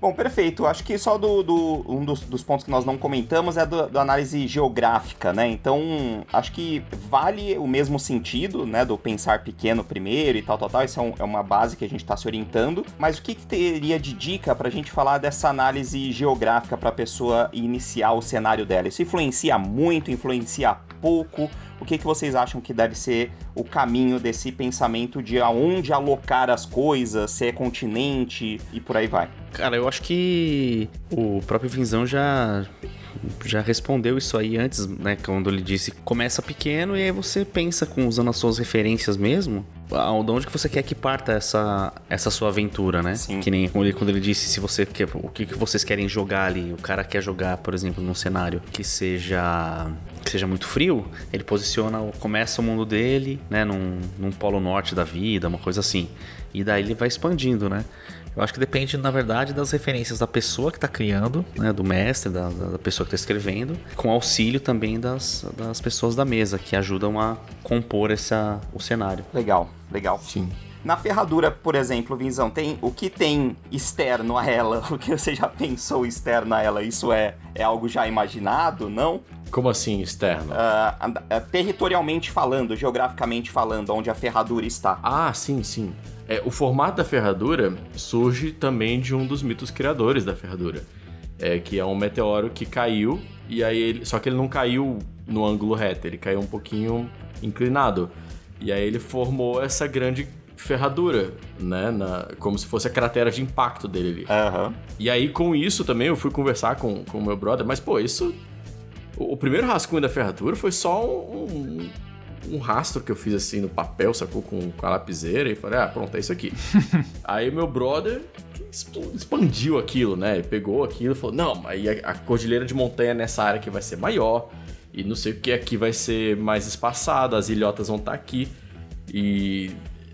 S2: Bom, perfeito. Acho que só do, do- um dos, dos pontos que nós não comentamos é do, da análise geográfica, né? Então, acho que vale o mesmo sentido, né? Do pensar pequeno primeiro e tal, tal, tal. Isso é, um- é uma base que a gente está se orientando. Mas o que, que teria de dica para a gente falar dessa análise geográfica para a pessoa iniciar o cenário dela? Isso influencia muito, influencia pouco? O que, que vocês acham que deve ser o caminho desse pensamento de aonde alocar as coisas, se é continente e por aí vai?
S4: Cara, eu acho que o próprio Vinzão já já respondeu isso aí antes, né? Quando ele disse começa pequeno e aí você pensa com usando as suas referências mesmo. De onde que você quer que parta essa, essa sua aventura, né?
S2: Sim.
S4: Que nem quando ele, quando ele disse se você quer, o que, que vocês querem jogar ali. O cara quer jogar, por exemplo, num cenário que seja que seja muito frio, ele posiciona, começa o mundo dele, né, num, num polo norte da vida, uma coisa assim. E daí ele vai expandindo, né? Eu acho que depende, na verdade, das referências da pessoa que está criando, né, do mestre, da, da pessoa que está escrevendo, com auxílio também das, das pessoas da mesa, que ajudam a compor essa, o cenário.
S2: Legal, legal.
S5: Sim.
S2: Na ferradura, por exemplo, Vinzão, tem o que tem externo a ela? O que você já pensou externo a ela? Isso é, é algo já imaginado, não?
S5: Como assim, externo?
S2: Uh, territorialmente falando, geograficamente falando, onde a ferradura está.
S5: Ah, sim, sim. É, o formato da ferradura surge também de um dos mitos criadores da ferradura. É, que é um meteoro que caiu, e aí ele, só que ele não caiu no ângulo reto, ele caiu um pouquinho inclinado. E aí ele formou essa grande ferradura, né? Na, como se fosse a cratera de impacto dele
S2: ali. Uhum.
S5: E aí, com isso também, eu fui conversar com o meu brother, mas, pô, isso. O, o primeiro rascunho da ferradura foi só um, um um rastro que eu fiz assim no papel, sacou? Com, com a lapiseira e falei, ah, pronto, é isso aqui. aí meu brother expandiu aquilo, né? Ele pegou aquilo e falou, não, aí a, a cordilheira de montanha nessa área aqui vai ser maior, e não sei o que aqui vai ser mais espaçado, as ilhotas vão estar tá aqui. E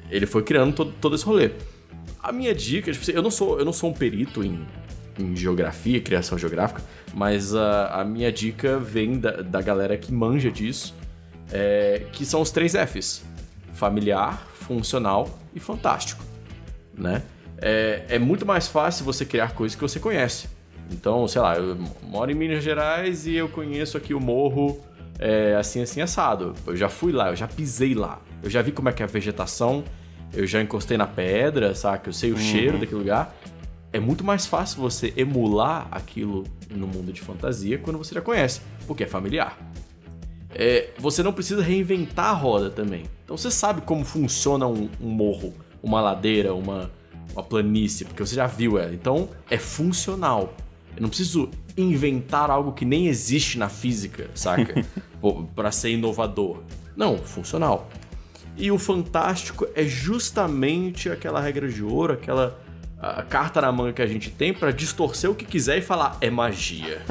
S5: ele foi criando todo, todo esse rolê. A minha dica, tipo, eu não sou, eu não sou um perito em, em geografia, criação geográfica, mas a, a minha dica vem da, da galera que manja disso é, que são os três Fs: familiar, funcional e fantástico, né? É, é muito mais fácil você criar coisas que você conhece. Então, sei lá, eu moro em Minas Gerais e eu conheço aqui o morro é, assim, assim, assado. Eu já fui lá, eu já pisei lá. Eu já vi como é que é a vegetação, eu já encostei na pedra, saca? Eu sei o uhum. cheiro daquele lugar. É muito mais fácil você emular aquilo no mundo de fantasia quando você já conhece, porque é familiar é, você não precisa reinventar a roda também. Então você sabe como funciona um, um morro, uma ladeira, uma, uma planície, porque você já viu ela. Então é funcional. Eu não preciso inventar algo que nem existe na física, saca? para ser inovador. Não, funcional. E o fantástico é justamente aquela regra de ouro, aquela a carta na manga que a gente tem para distorcer o que quiser e falar é magia.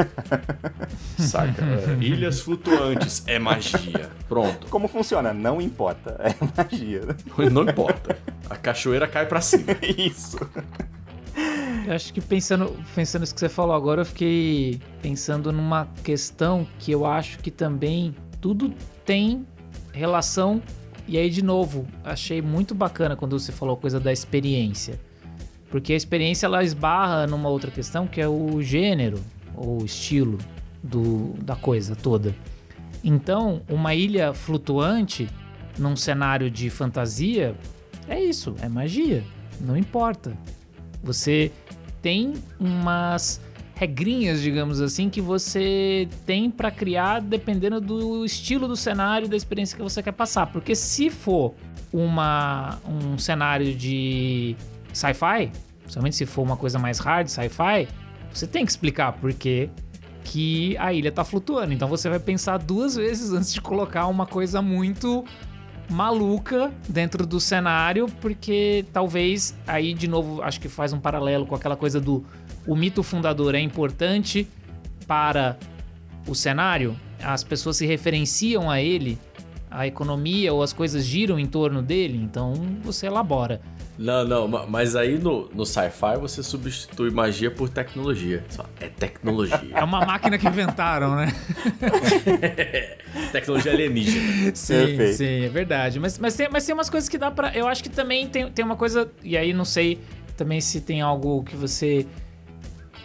S5: Saca? É, ilhas flutuantes é magia. Pronto.
S2: Como funciona? Não importa. É magia.
S5: Não importa. A cachoeira cai para cima.
S2: Isso.
S3: Eu acho que pensando, pensando isso que você falou agora, eu fiquei pensando numa questão que eu acho que também tudo tem relação. E aí, de novo, achei muito bacana quando você falou a coisa da experiência. Porque a experiência ela esbarra numa outra questão que é o gênero ou estilo do, da coisa toda. Então, uma ilha flutuante num cenário de fantasia é isso, é magia, não importa. Você tem umas regrinhas, digamos assim, que você tem para criar dependendo do estilo do cenário e da experiência que você quer passar. Porque se for uma, um cenário de sci-fi, principalmente se for uma coisa mais hard, sci-fi, você tem que explicar por que que a ilha tá flutuando. Então você vai pensar duas vezes antes de colocar uma coisa muito maluca dentro do cenário, porque talvez aí de novo acho que faz um paralelo com aquela coisa do o mito fundador é importante para o cenário, as pessoas se referenciam a ele, a economia ou as coisas giram em torno dele, então você elabora.
S5: Não, não, mas aí no, no sci-fi você substitui magia por tecnologia. É tecnologia.
S3: É uma máquina que inventaram, né?
S5: tecnologia alienígena.
S3: Sim, Perfeito. sim, é verdade. Mas, mas, tem, mas tem umas coisas que dá pra. Eu acho que também tem, tem uma coisa. E aí não sei também se tem algo que você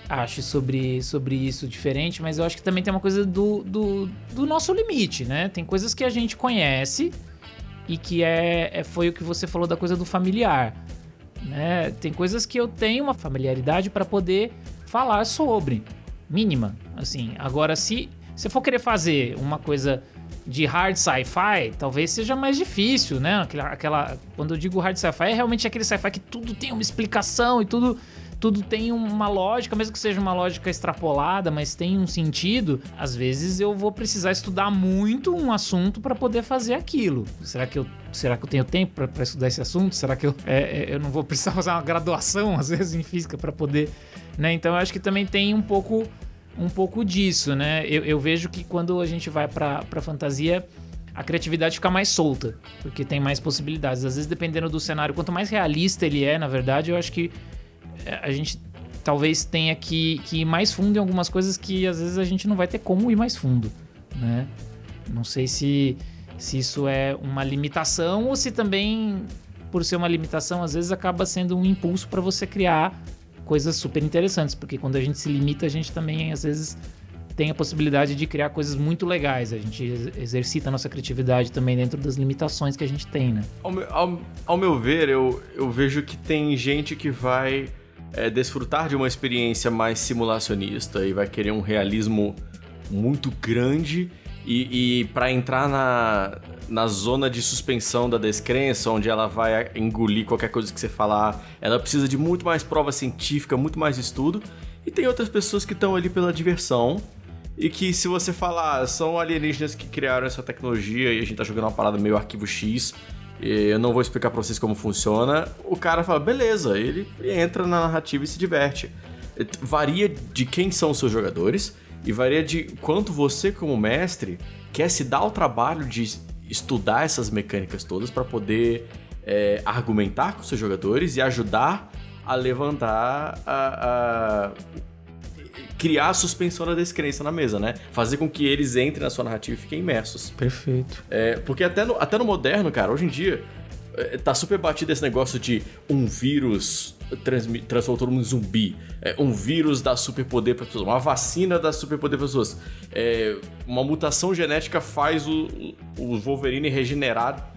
S3: ache sobre, sobre isso diferente, mas eu acho que também tem uma coisa do, do, do nosso limite, né? Tem coisas que a gente conhece e que é, é foi o que você falou da coisa do familiar. Né? Tem coisas que eu tenho uma familiaridade para poder falar sobre, mínima, assim. Agora, se você for querer fazer uma coisa de hard sci-fi, talvez seja mais difícil, né? Aquela, aquela, quando eu digo hard sci-fi, é realmente aquele sci-fi que tudo tem uma explicação e tudo tudo tem uma lógica, mesmo que seja uma lógica extrapolada, mas tem um sentido. Às vezes eu vou precisar estudar muito um assunto para poder fazer aquilo. Será que eu será que eu tenho tempo para estudar esse assunto? Será que eu, é, é, eu não vou precisar fazer uma graduação às vezes em física para poder, né? Então eu acho que também tem um pouco um pouco disso, né? Eu, eu vejo que quando a gente vai para fantasia a criatividade fica mais solta, porque tem mais possibilidades. Às vezes, dependendo do cenário, quanto mais realista ele é, na verdade, eu acho que a gente talvez tenha que, que ir mais fundo em algumas coisas que às vezes a gente não vai ter como ir mais fundo, né? Não sei se, se isso é uma limitação ou se também, por ser uma limitação, às vezes acaba sendo um impulso para você criar coisas super interessantes, porque quando a gente se limita, a gente também às vezes tem a possibilidade de criar coisas muito legais. A gente exercita a nossa criatividade também dentro das limitações que a gente tem, né?
S5: Ao meu, ao, ao meu ver, eu, eu vejo que tem gente que vai é, desfrutar de uma experiência mais simulacionista e vai querer um realismo muito grande e, e para entrar na, na zona de suspensão da descrença, onde ela vai engolir qualquer coisa que você falar, ela precisa de muito mais prova científica, muito mais estudo. E tem outras pessoas que estão ali pela diversão e que se você falar, são alienígenas que criaram essa tecnologia e a gente tá jogando uma parada meio arquivo X, eu não vou explicar pra vocês como funciona. O cara fala, beleza, ele entra na narrativa e se diverte. Varia de quem são os seus jogadores e varia de quanto você, como mestre, quer se dar o trabalho de estudar essas mecânicas todas para poder é, argumentar com seus jogadores e ajudar a levantar a, a criar a suspensão da descrença na mesa, né? Fazer com que eles entrem na sua narrativa e fiquem imersos.
S3: Perfeito.
S5: É, porque até no, até no moderno, cara, hoje em dia, é, tá super batido esse negócio de um vírus transformou todo mundo em zumbi. É, um vírus dá superpoder para pessoas. Uma vacina dá superpoder para pessoas. É, uma mutação genética faz o, o Wolverine regenerar.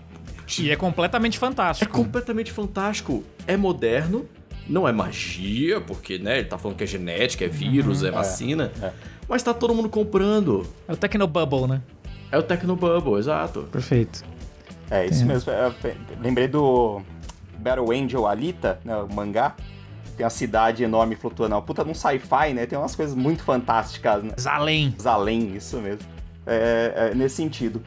S3: E é completamente fantástico.
S5: É completamente fantástico. É moderno, não é magia, porque, né, ele tá falando que é genética, é vírus, uhum, é, é vacina. É. Mas tá todo mundo comprando.
S3: É o Tecnobubble, né?
S5: É o Tecnobubble, exato.
S3: Perfeito.
S2: É, isso mesmo. Eu lembrei do Battle Angel Alita, né, o mangá. Tem uma cidade enorme flutuando. Uma puta num sci-fi, né? Tem umas coisas muito fantásticas, né?
S3: Zalém.
S2: Zalém, isso mesmo. É, é, nesse sentido.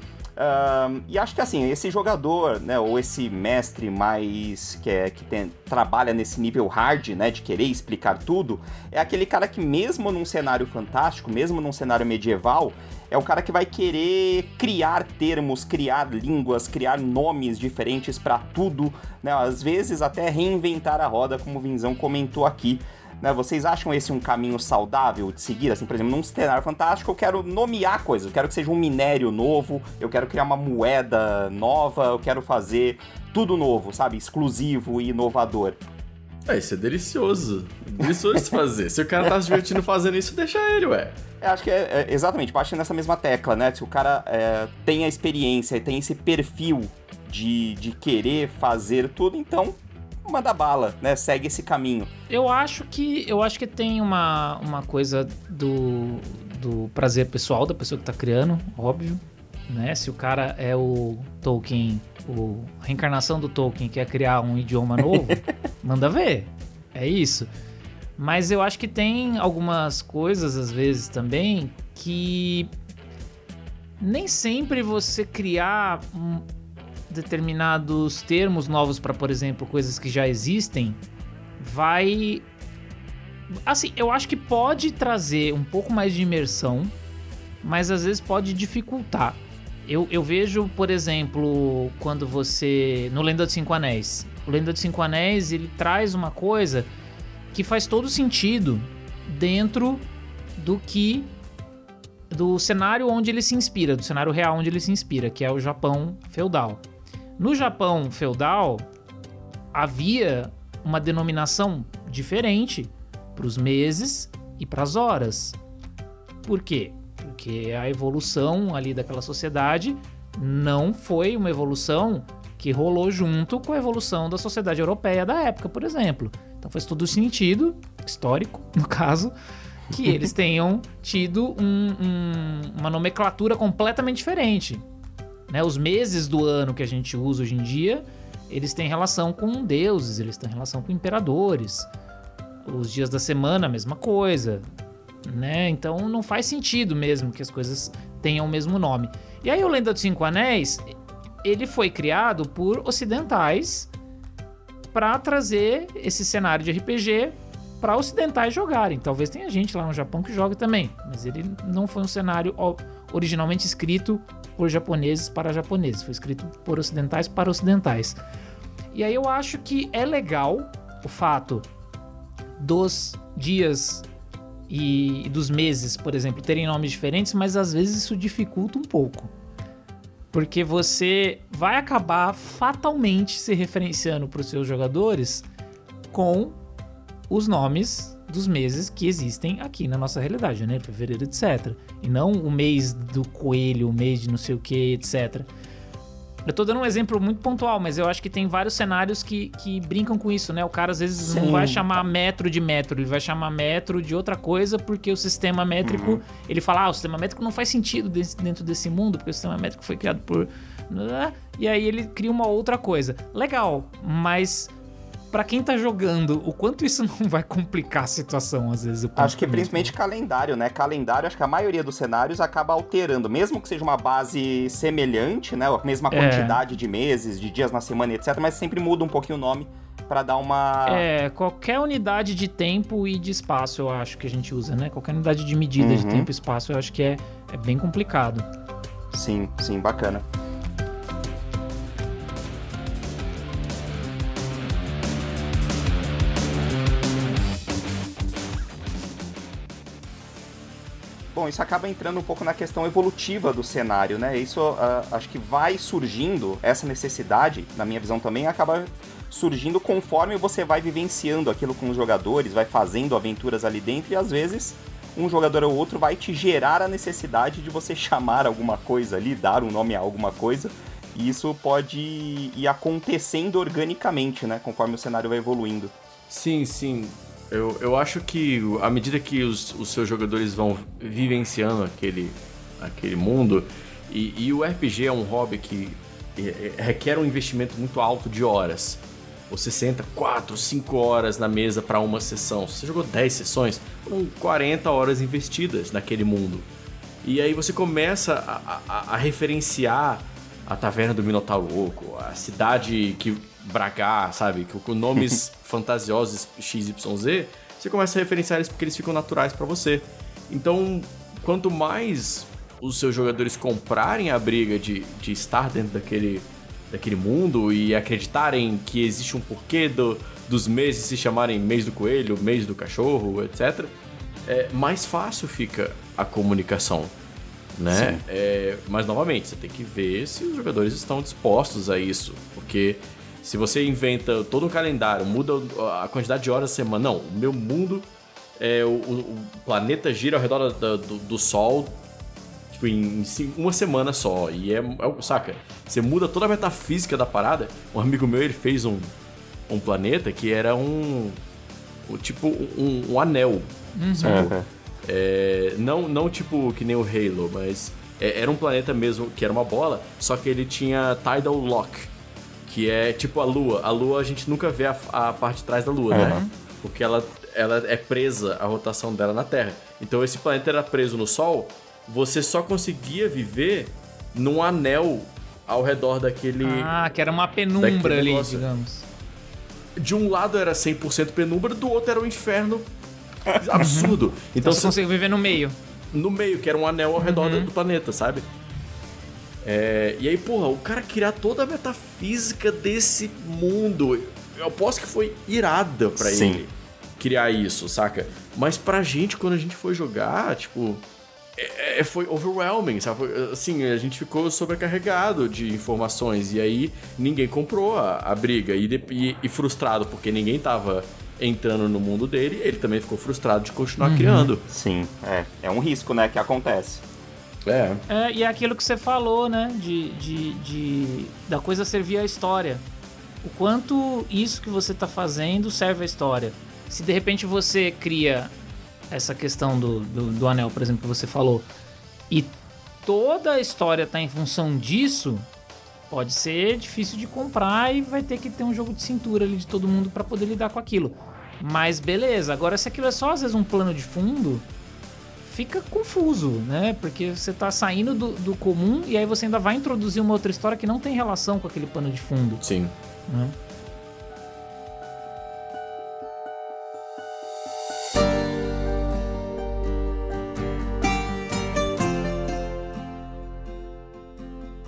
S2: E acho que assim, esse jogador, né, ou esse mestre mais que, é, que tem, trabalha nesse nível hard, né, de querer explicar tudo, é aquele cara que mesmo num cenário fantástico, mesmo num cenário medieval, é o cara que vai querer criar termos, criar línguas, criar nomes diferentes para tudo, né, às vezes até reinventar a roda, como o Vinzão comentou aqui. Né? Vocês acham esse um caminho saudável de seguir? Assim, por exemplo, num cenário fantástico, eu quero nomear coisas, eu quero que seja um minério novo, eu quero criar uma moeda nova, eu quero fazer tudo novo, sabe? Exclusivo e inovador.
S5: É, isso é delicioso. Delicioso de fazer. Se o cara tá se divertindo fazendo isso, deixa ele, ué.
S2: Eu acho que é, é exatamente, bate nessa mesma tecla, né? Se o cara é, tem a experiência e tem esse perfil de, de querer fazer tudo, então manda bala, né? Segue esse caminho.
S3: Eu acho que eu acho que tem uma, uma coisa do, do prazer pessoal da pessoa que tá criando, óbvio, né? Se o cara é o Tolkien, o a reencarnação do Tolkien quer criar um idioma novo, manda ver. É isso. Mas eu acho que tem algumas coisas às vezes também que nem sempre você criar determinados termos novos para, por exemplo, coisas que já existem, vai. Assim, eu acho que pode trazer um pouco mais de imersão, mas às vezes pode dificultar. Eu, eu vejo, por exemplo, quando você. No Lenda dos Cinco Anéis. O Lenda dos Cinco Anéis ele traz uma coisa que faz todo sentido dentro do que do cenário onde ele se inspira, do cenário real onde ele se inspira, que é o Japão feudal. No Japão feudal, havia uma denominação diferente para os meses e para as horas. Por quê? Porque a evolução ali daquela sociedade não foi uma evolução que rolou junto com a evolução da sociedade europeia da época, por exemplo. Então faz todo sentido, histórico no caso, que eles tenham tido um, um, uma nomenclatura completamente diferente. Né? Os meses do ano que a gente usa hoje em dia, eles têm relação com deuses, eles têm relação com imperadores. Os dias da semana, a mesma coisa. Né? Então não faz sentido mesmo que as coisas tenham o mesmo nome. E aí o Lenda dos Cinco Anéis, ele foi criado por ocidentais para trazer esse cenário de RPG para ocidentais jogarem. Talvez tenha gente lá no Japão que joga também, mas ele não foi um cenário originalmente escrito por japoneses para japoneses, foi escrito por ocidentais para ocidentais. E aí eu acho que é legal o fato dos dias e dos meses, por exemplo, terem nomes diferentes, mas às vezes isso dificulta um pouco. Porque você vai acabar fatalmente se referenciando para os seus jogadores com os nomes dos meses que existem aqui na nossa realidade, janeiro, fevereiro, etc. E não o mês do coelho, o mês de não sei o que, etc. Eu tô dando um exemplo muito pontual, mas eu acho que tem vários cenários que, que brincam com isso, né? O cara às vezes Sim. não vai chamar metro de metro, ele vai chamar metro de outra coisa, porque o sistema métrico, uhum. ele fala, ah, o sistema métrico não faz sentido dentro desse mundo, porque o sistema métrico foi criado por. E aí ele cria uma outra coisa. Legal, mas para quem tá jogando, o quanto isso não vai complicar a situação, às vezes?
S2: Acho que principalmente calendário, né? Calendário, acho que a maioria dos cenários acaba alterando, mesmo que seja uma base semelhante, né? A mesma é. quantidade é. de meses, de dias na semana, etc. Mas sempre muda um pouquinho o nome para dar uma.
S3: É, qualquer unidade de tempo e de espaço, eu acho que a gente usa, né? Qualquer unidade de medida uhum. de tempo e espaço, eu acho que é, é bem complicado.
S2: Sim, sim, bacana. Bom, isso acaba entrando um pouco na questão evolutiva do cenário, né? Isso uh, acho que vai surgindo, essa necessidade, na minha visão também, acaba surgindo conforme você vai vivenciando aquilo com os jogadores, vai fazendo aventuras ali dentro e às vezes um jogador ou outro vai te gerar a necessidade de você chamar alguma coisa ali, dar um nome a alguma coisa. E isso pode ir acontecendo organicamente, né? Conforme o cenário vai evoluindo.
S5: Sim, sim. Eu, eu acho que à medida que os, os seus jogadores vão vivenciando aquele, aquele mundo, e, e o RPG é um hobby que requer um investimento muito alto de horas. Você senta 4, 5 horas na mesa para uma sessão. Se você jogou 10 sessões, foram 40 horas investidas naquele mundo. E aí você começa a, a, a referenciar a Taverna do Minotauro Louco, a cidade que Bragar, sabe? Com nomes fantasiosos XYZ, você começa a referenciar eles porque eles ficam naturais para você. Então, quanto mais os seus jogadores comprarem a briga de, de estar dentro daquele, daquele mundo e acreditarem que existe um porquê do, dos meses se chamarem mês do coelho, mês do cachorro, etc., é, mais fácil fica a comunicação. Né? É, mas novamente, você tem que ver se os jogadores estão dispostos a isso, porque se você inventa todo um calendário, muda a quantidade de horas da semana. Não, o meu mundo, é, o, o planeta gira ao redor do, do, do Sol tipo, em, em, uma semana só. E é, é, Saca? Você muda toda a metafísica da parada. Um amigo meu, ele fez um, um planeta que era um. um tipo, um, um anel. Uhum. Sabe? É, não, não tipo que nem o Halo, mas é, era um planeta mesmo que era uma bola, só que ele tinha Tidal Lock que é tipo a Lua. A Lua a gente nunca vê a, a parte de trás da Lua, uhum. né? Porque ela, ela é presa a rotação dela na Terra. Então esse planeta era preso no Sol, você só conseguia viver num anel ao redor daquele.
S3: Ah, que era uma penumbra ali, negócio. digamos.
S5: De um lado era 100% penumbra, do outro era um inferno absurdo.
S3: Então, então você conseguia viver no meio.
S5: No meio, que era um anel ao redor uhum. do planeta, sabe? É, e aí, porra, o cara criar toda a metafísica desse mundo. Eu aposto que foi irada pra Sim. ele criar isso, saca? Mas pra gente, quando a gente foi jogar, tipo. É, é foi overwhelming, sabe? Assim, a gente ficou sobrecarregado de informações e aí ninguém comprou a, a briga e, e, e, frustrado porque ninguém tava entrando no mundo dele, ele também ficou frustrado de continuar uhum. criando.
S2: Sim, é. É um risco, né, que acontece.
S3: É. é. E é aquilo que você falou, né? De, de, de, da coisa servir à história. O quanto isso que você está fazendo serve à história. Se de repente você cria essa questão do, do, do, anel, por exemplo, que você falou, e toda a história tá em função disso, pode ser difícil de comprar e vai ter que ter um jogo de cintura ali de todo mundo para poder lidar com aquilo. Mas beleza, agora se aquilo é só às vezes um plano de fundo, fica confuso, né? Porque você tá saindo do, do comum e aí você ainda vai introduzir uma outra história que não tem relação com aquele pano de fundo.
S5: Sim.
S3: Né?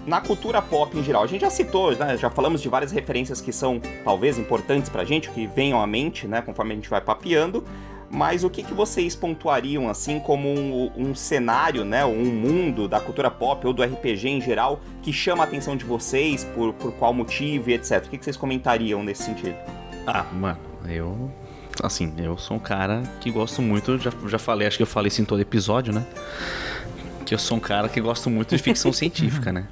S2: na cultura pop em geral. A gente já citou, né, já falamos de várias referências que são talvez importantes pra gente, que venham à mente, né, conforme a gente vai papeando. Mas o que, que vocês pontuariam assim como um, um cenário, né, um mundo da cultura pop ou do RPG em geral que chama a atenção de vocês por, por qual motivo e etc? O que, que vocês comentariam nesse sentido?
S4: Ah, mano, eu assim, eu sou um cara que gosto muito, já, já falei, acho que eu falei isso em todo episódio, né? Que eu sou um cara que gosto muito de ficção científica, né?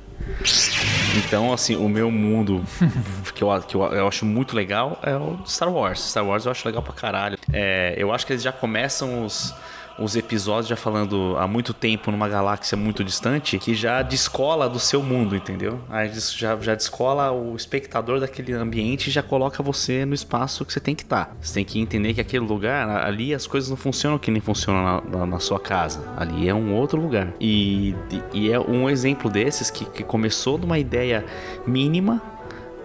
S4: Então, assim, o meu mundo que, eu, que eu, eu, acho muito legal é o Star Wars. Star Wars eu acho legal pra caralho. É, eu acho que eles já começam os os episódios já falando há muito tempo numa galáxia muito distante que já descola do seu mundo, entendeu? Aí já, já descola o espectador daquele ambiente e já coloca você no espaço que você tem que estar. Tá. Você tem que entender que aquele lugar, ali as coisas não funcionam que nem funcionam na, na, na sua casa. Ali é um outro lugar. E, e é um exemplo desses que, que começou de uma ideia mínima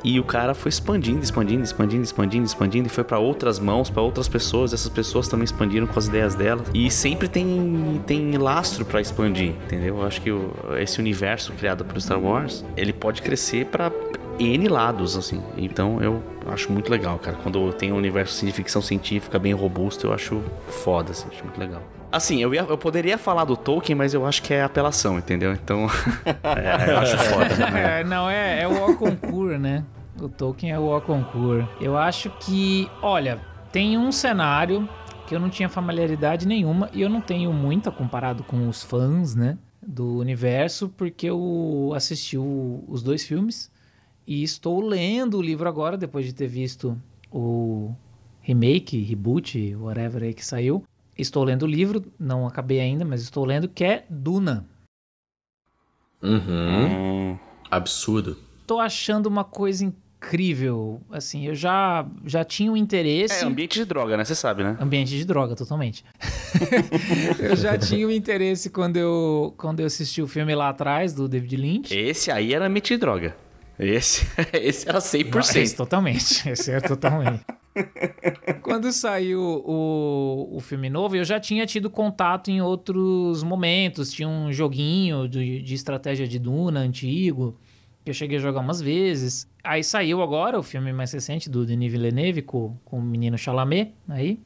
S4: e o cara foi expandindo, expandindo, expandindo, expandindo, expandindo e foi para outras mãos, para outras pessoas. Essas pessoas também expandiram com as ideias delas. E sempre tem, tem lastro para expandir, entendeu? Eu acho que o, esse universo criado por Star Wars, ele pode crescer para N lados, assim. Então eu acho muito legal, cara. Quando tem um universo de ficção científica bem robusto, eu acho foda, assim, acho muito legal. Assim, eu, ia, eu poderia falar do Tolkien, mas eu acho que é apelação, entendeu? Então, é, eu acho foda.
S3: Né? É, não, é, é o Oconcourt, né? O Tolkien é o Oconcourt. Eu acho que, olha, tem um cenário que eu não tinha familiaridade nenhuma e eu não tenho muita comparado com os fãs, né? Do universo, porque eu assisti o, os dois filmes e estou lendo o livro agora, depois de ter visto o remake, reboot, whatever aí que saiu. Estou lendo o livro, não acabei ainda, mas estou lendo, que é Duna.
S5: Uhum. Hum. Absurdo.
S3: Tô achando uma coisa incrível. Assim, eu já, já tinha um interesse.
S4: É ambiente de droga, né? Você sabe, né?
S3: Ambiente de droga, totalmente. eu já tinha um interesse quando eu, quando eu assisti o filme lá atrás, do David Lynch.
S4: Esse aí era ambiente de droga. Esse, esse era 100%.
S3: Esse totalmente. Esse é totalmente. Quando saiu o, o filme novo, eu já tinha tido contato em outros momentos. Tinha um joguinho de, de estratégia de Duna antigo, que eu cheguei a jogar umas vezes. Aí saiu agora o filme mais recente do Denis Villeneuve com, com o menino Chalamet aí.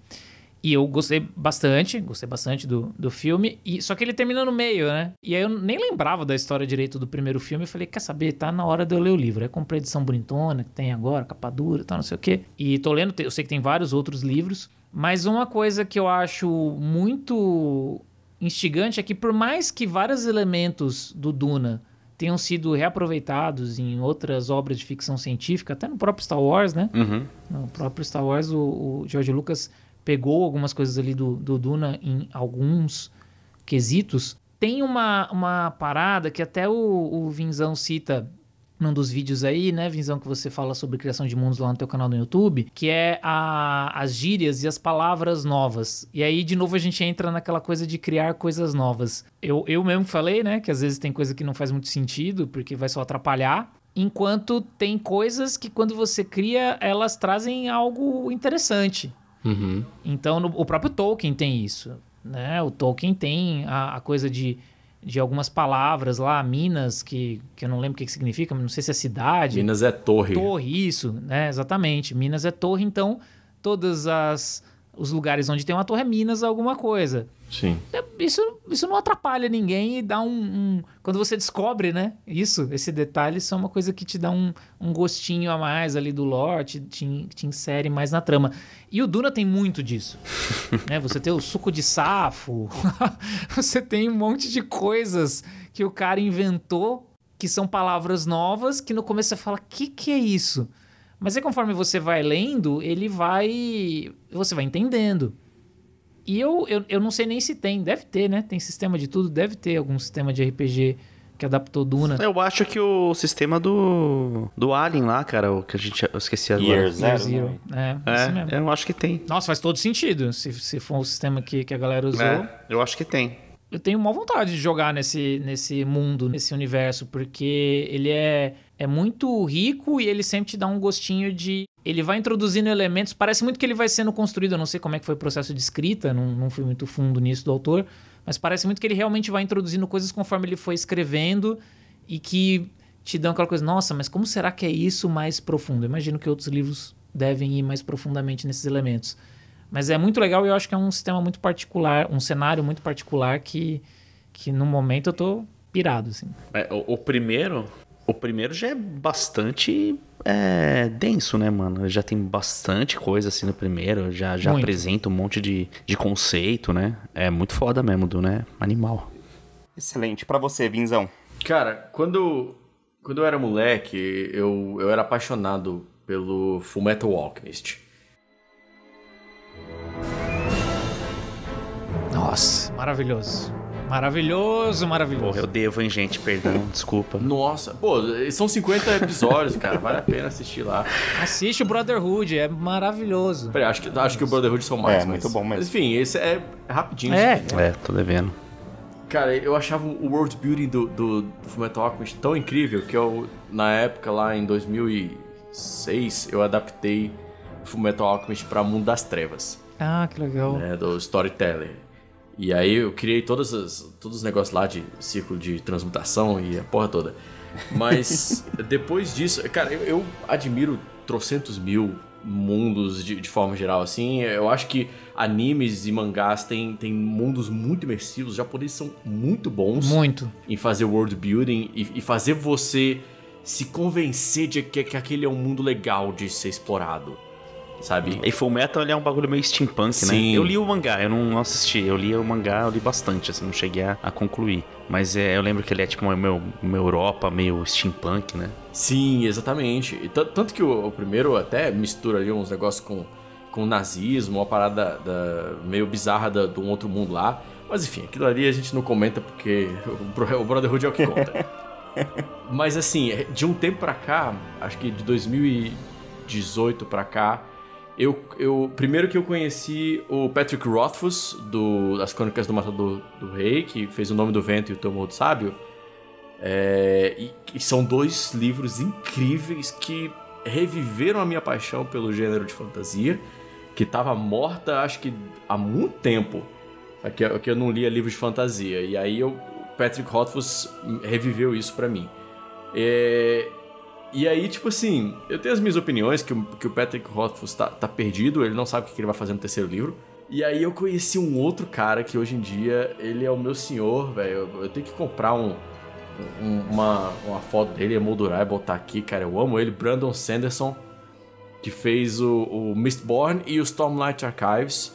S3: E eu gostei bastante, gostei bastante do, do filme. E, só que ele termina no meio, né? E aí eu nem lembrava da história direito do primeiro filme. Eu falei, quer saber? Tá na hora de eu ler o livro. Aí comprei a edição bonitona que tem agora, capa dura e tal, não sei o quê. E tô lendo, eu sei que tem vários outros livros. Mas uma coisa que eu acho muito instigante é que por mais que vários elementos do Duna tenham sido reaproveitados em outras obras de ficção científica, até no próprio Star Wars, né?
S4: Uhum.
S3: No próprio Star Wars, o, o George Lucas pegou algumas coisas ali do, do Duna em alguns quesitos. Tem uma, uma parada que até o, o Vinzão cita num dos vídeos aí, né, Vinzão, que você fala sobre criação de mundos lá no teu canal no YouTube, que é a, as gírias e as palavras novas. E aí, de novo, a gente entra naquela coisa de criar coisas novas. Eu, eu mesmo falei, né, que às vezes tem coisa que não faz muito sentido, porque vai só atrapalhar. Enquanto tem coisas que quando você cria, elas trazem algo interessante.
S5: Uhum.
S3: Então, no, o próprio Tolkien tem isso. Né? O Tolkien tem a, a, coisa de, de algumas palavras lá, Minas, que, que eu não lembro o que, que significa, não sei se é cidade.
S5: Minas é torre.
S3: Torre, isso, né? Exatamente. Minas é torre, então todas as os lugares onde tem uma torre é Minas alguma coisa.
S5: Sim.
S3: É, isso, isso não atrapalha ninguém e dá um, um, Quando você descobre, né? Isso, esse detalhe, isso é uma coisa que te dá um, um gostinho a mais ali do lore, te, te, te insere mais na trama. E o Duna tem muito disso. né? Você tem o suco de safo, você tem um monte de coisas que o cara inventou que são palavras novas que no começo você fala: o que, que é isso? Mas aí conforme você vai lendo, ele vai. Você vai entendendo. E eu, eu, eu não sei nem se tem, deve ter, né? Tem sistema de tudo, deve ter algum sistema de RPG que adaptou Duna.
S4: Eu acho que o sistema do. do Alien lá, cara, o que a gente. Eu esqueci agora.
S2: Year
S3: Year
S2: Zero.
S3: Zero.
S2: né?
S3: É, mesmo.
S4: É, eu acho que tem.
S3: Nossa, faz todo sentido se, se for um sistema que, que a galera usou.
S4: É, eu acho que tem.
S3: Eu tenho uma vontade de jogar nesse, nesse mundo, nesse universo, porque ele é, é muito rico e ele sempre te dá um gostinho de. Ele vai introduzindo elementos. Parece muito que ele vai sendo construído. Eu não sei como é que foi o processo de escrita, não, não fui muito fundo nisso do autor, mas parece muito que ele realmente vai introduzindo coisas conforme ele foi escrevendo e que te dão aquela coisa, nossa, mas como será que é isso mais profundo? Eu imagino que outros livros devem ir mais profundamente nesses elementos. Mas é muito legal e eu acho que é um sistema muito particular, um cenário muito particular que, que no momento eu tô pirado, assim.
S4: É, o, o primeiro. O primeiro já é bastante é, denso, né, mano? Já tem bastante coisa assim no primeiro. Já, já
S3: Muito.
S4: apresenta um monte de, de conceito, né? É muito foda mesmo, do, né? Animal.
S2: Excelente. Pra você, Vinzão.
S5: Cara, quando, quando eu era moleque, eu, eu era apaixonado pelo Fullmetal Alchemist.
S3: Nossa, maravilhoso. Maravilhoso, maravilhoso.
S4: Porra, eu devo, hein, gente? Perdão, desculpa.
S5: Nossa, pô, são 50 episódios, cara, vale a pena assistir lá.
S3: Assiste o Brotherhood, é maravilhoso.
S5: Peraí, acho que, acho que o Brotherhood são mais.
S2: É, muito
S5: mas-
S2: bom mesmo.
S5: mas, Enfim, esse é rapidinho.
S3: É.
S5: isso aqui, né?
S4: É, tô devendo.
S5: Cara, eu achava o world building do, do, do Fullmetal Alchemist tão incrível que eu, na época, lá em 2006, eu adaptei Fullmetal Alchemist pra Mundo das Trevas,
S3: Ah, que legal.
S5: né, do Storyteller. E aí eu criei todas as, todos os negócios lá de círculo de transmutação e a porra toda. Mas depois disso, cara, eu, eu admiro trocentos mil mundos de, de forma geral, assim. Eu acho que animes e mangás têm, têm mundos muito imersivos. Os japoneses são muito bons
S3: Muito.
S5: em fazer world building e, e fazer você se convencer de que, que aquele é um mundo legal de ser explorado, sabe?
S4: E Full Metal ele é um bagulho meio steampunk,
S5: Sim.
S4: né? Eu li o mangá, eu não assisti. Eu li o mangá, eu li bastante, assim, não cheguei a, a concluir. Mas é, eu lembro que ele é tipo uma, uma, uma Europa meio steampunk, né?
S5: Sim, exatamente. E tan- tanto que o, o primeiro até mistura ali uns negócios com, com nazismo, uma parada da- meio bizarra da- de um outro mundo lá. Mas enfim, aquilo ali a gente não comenta porque o, o Brotherhood é o que conta. Mas assim, de um tempo pra cá, acho que de 2018 pra cá, eu, eu primeiro que eu conheci o Patrick Rothfuss do das Crônicas do Matador do Rei, que fez o Nome do Vento e o Tomo do Sábio. É, e, e são dois livros incríveis que reviveram a minha paixão pelo gênero de fantasia, que estava morta acho que há muito tempo, só que, eu- que eu não lia livros de fantasia. E aí eu, o Patrick Rothfuss reviveu isso pra mim. É, e aí, tipo assim, eu tenho as minhas opiniões que, o- que o Patrick Rothfuss tá, tá perdido, ele não sabe o que que ele vai fazer no terceiro livro. E aí eu conheci um outro cara que hoje em dia ele é o meu senhor, velho. Eu, eu tenho que comprar um, um- uma, uma foto dele, emoldurar e botar aqui, cara. Eu amo ele, Brandon Sanderson, que fez o, o Mistborn e o Stormlight Archives.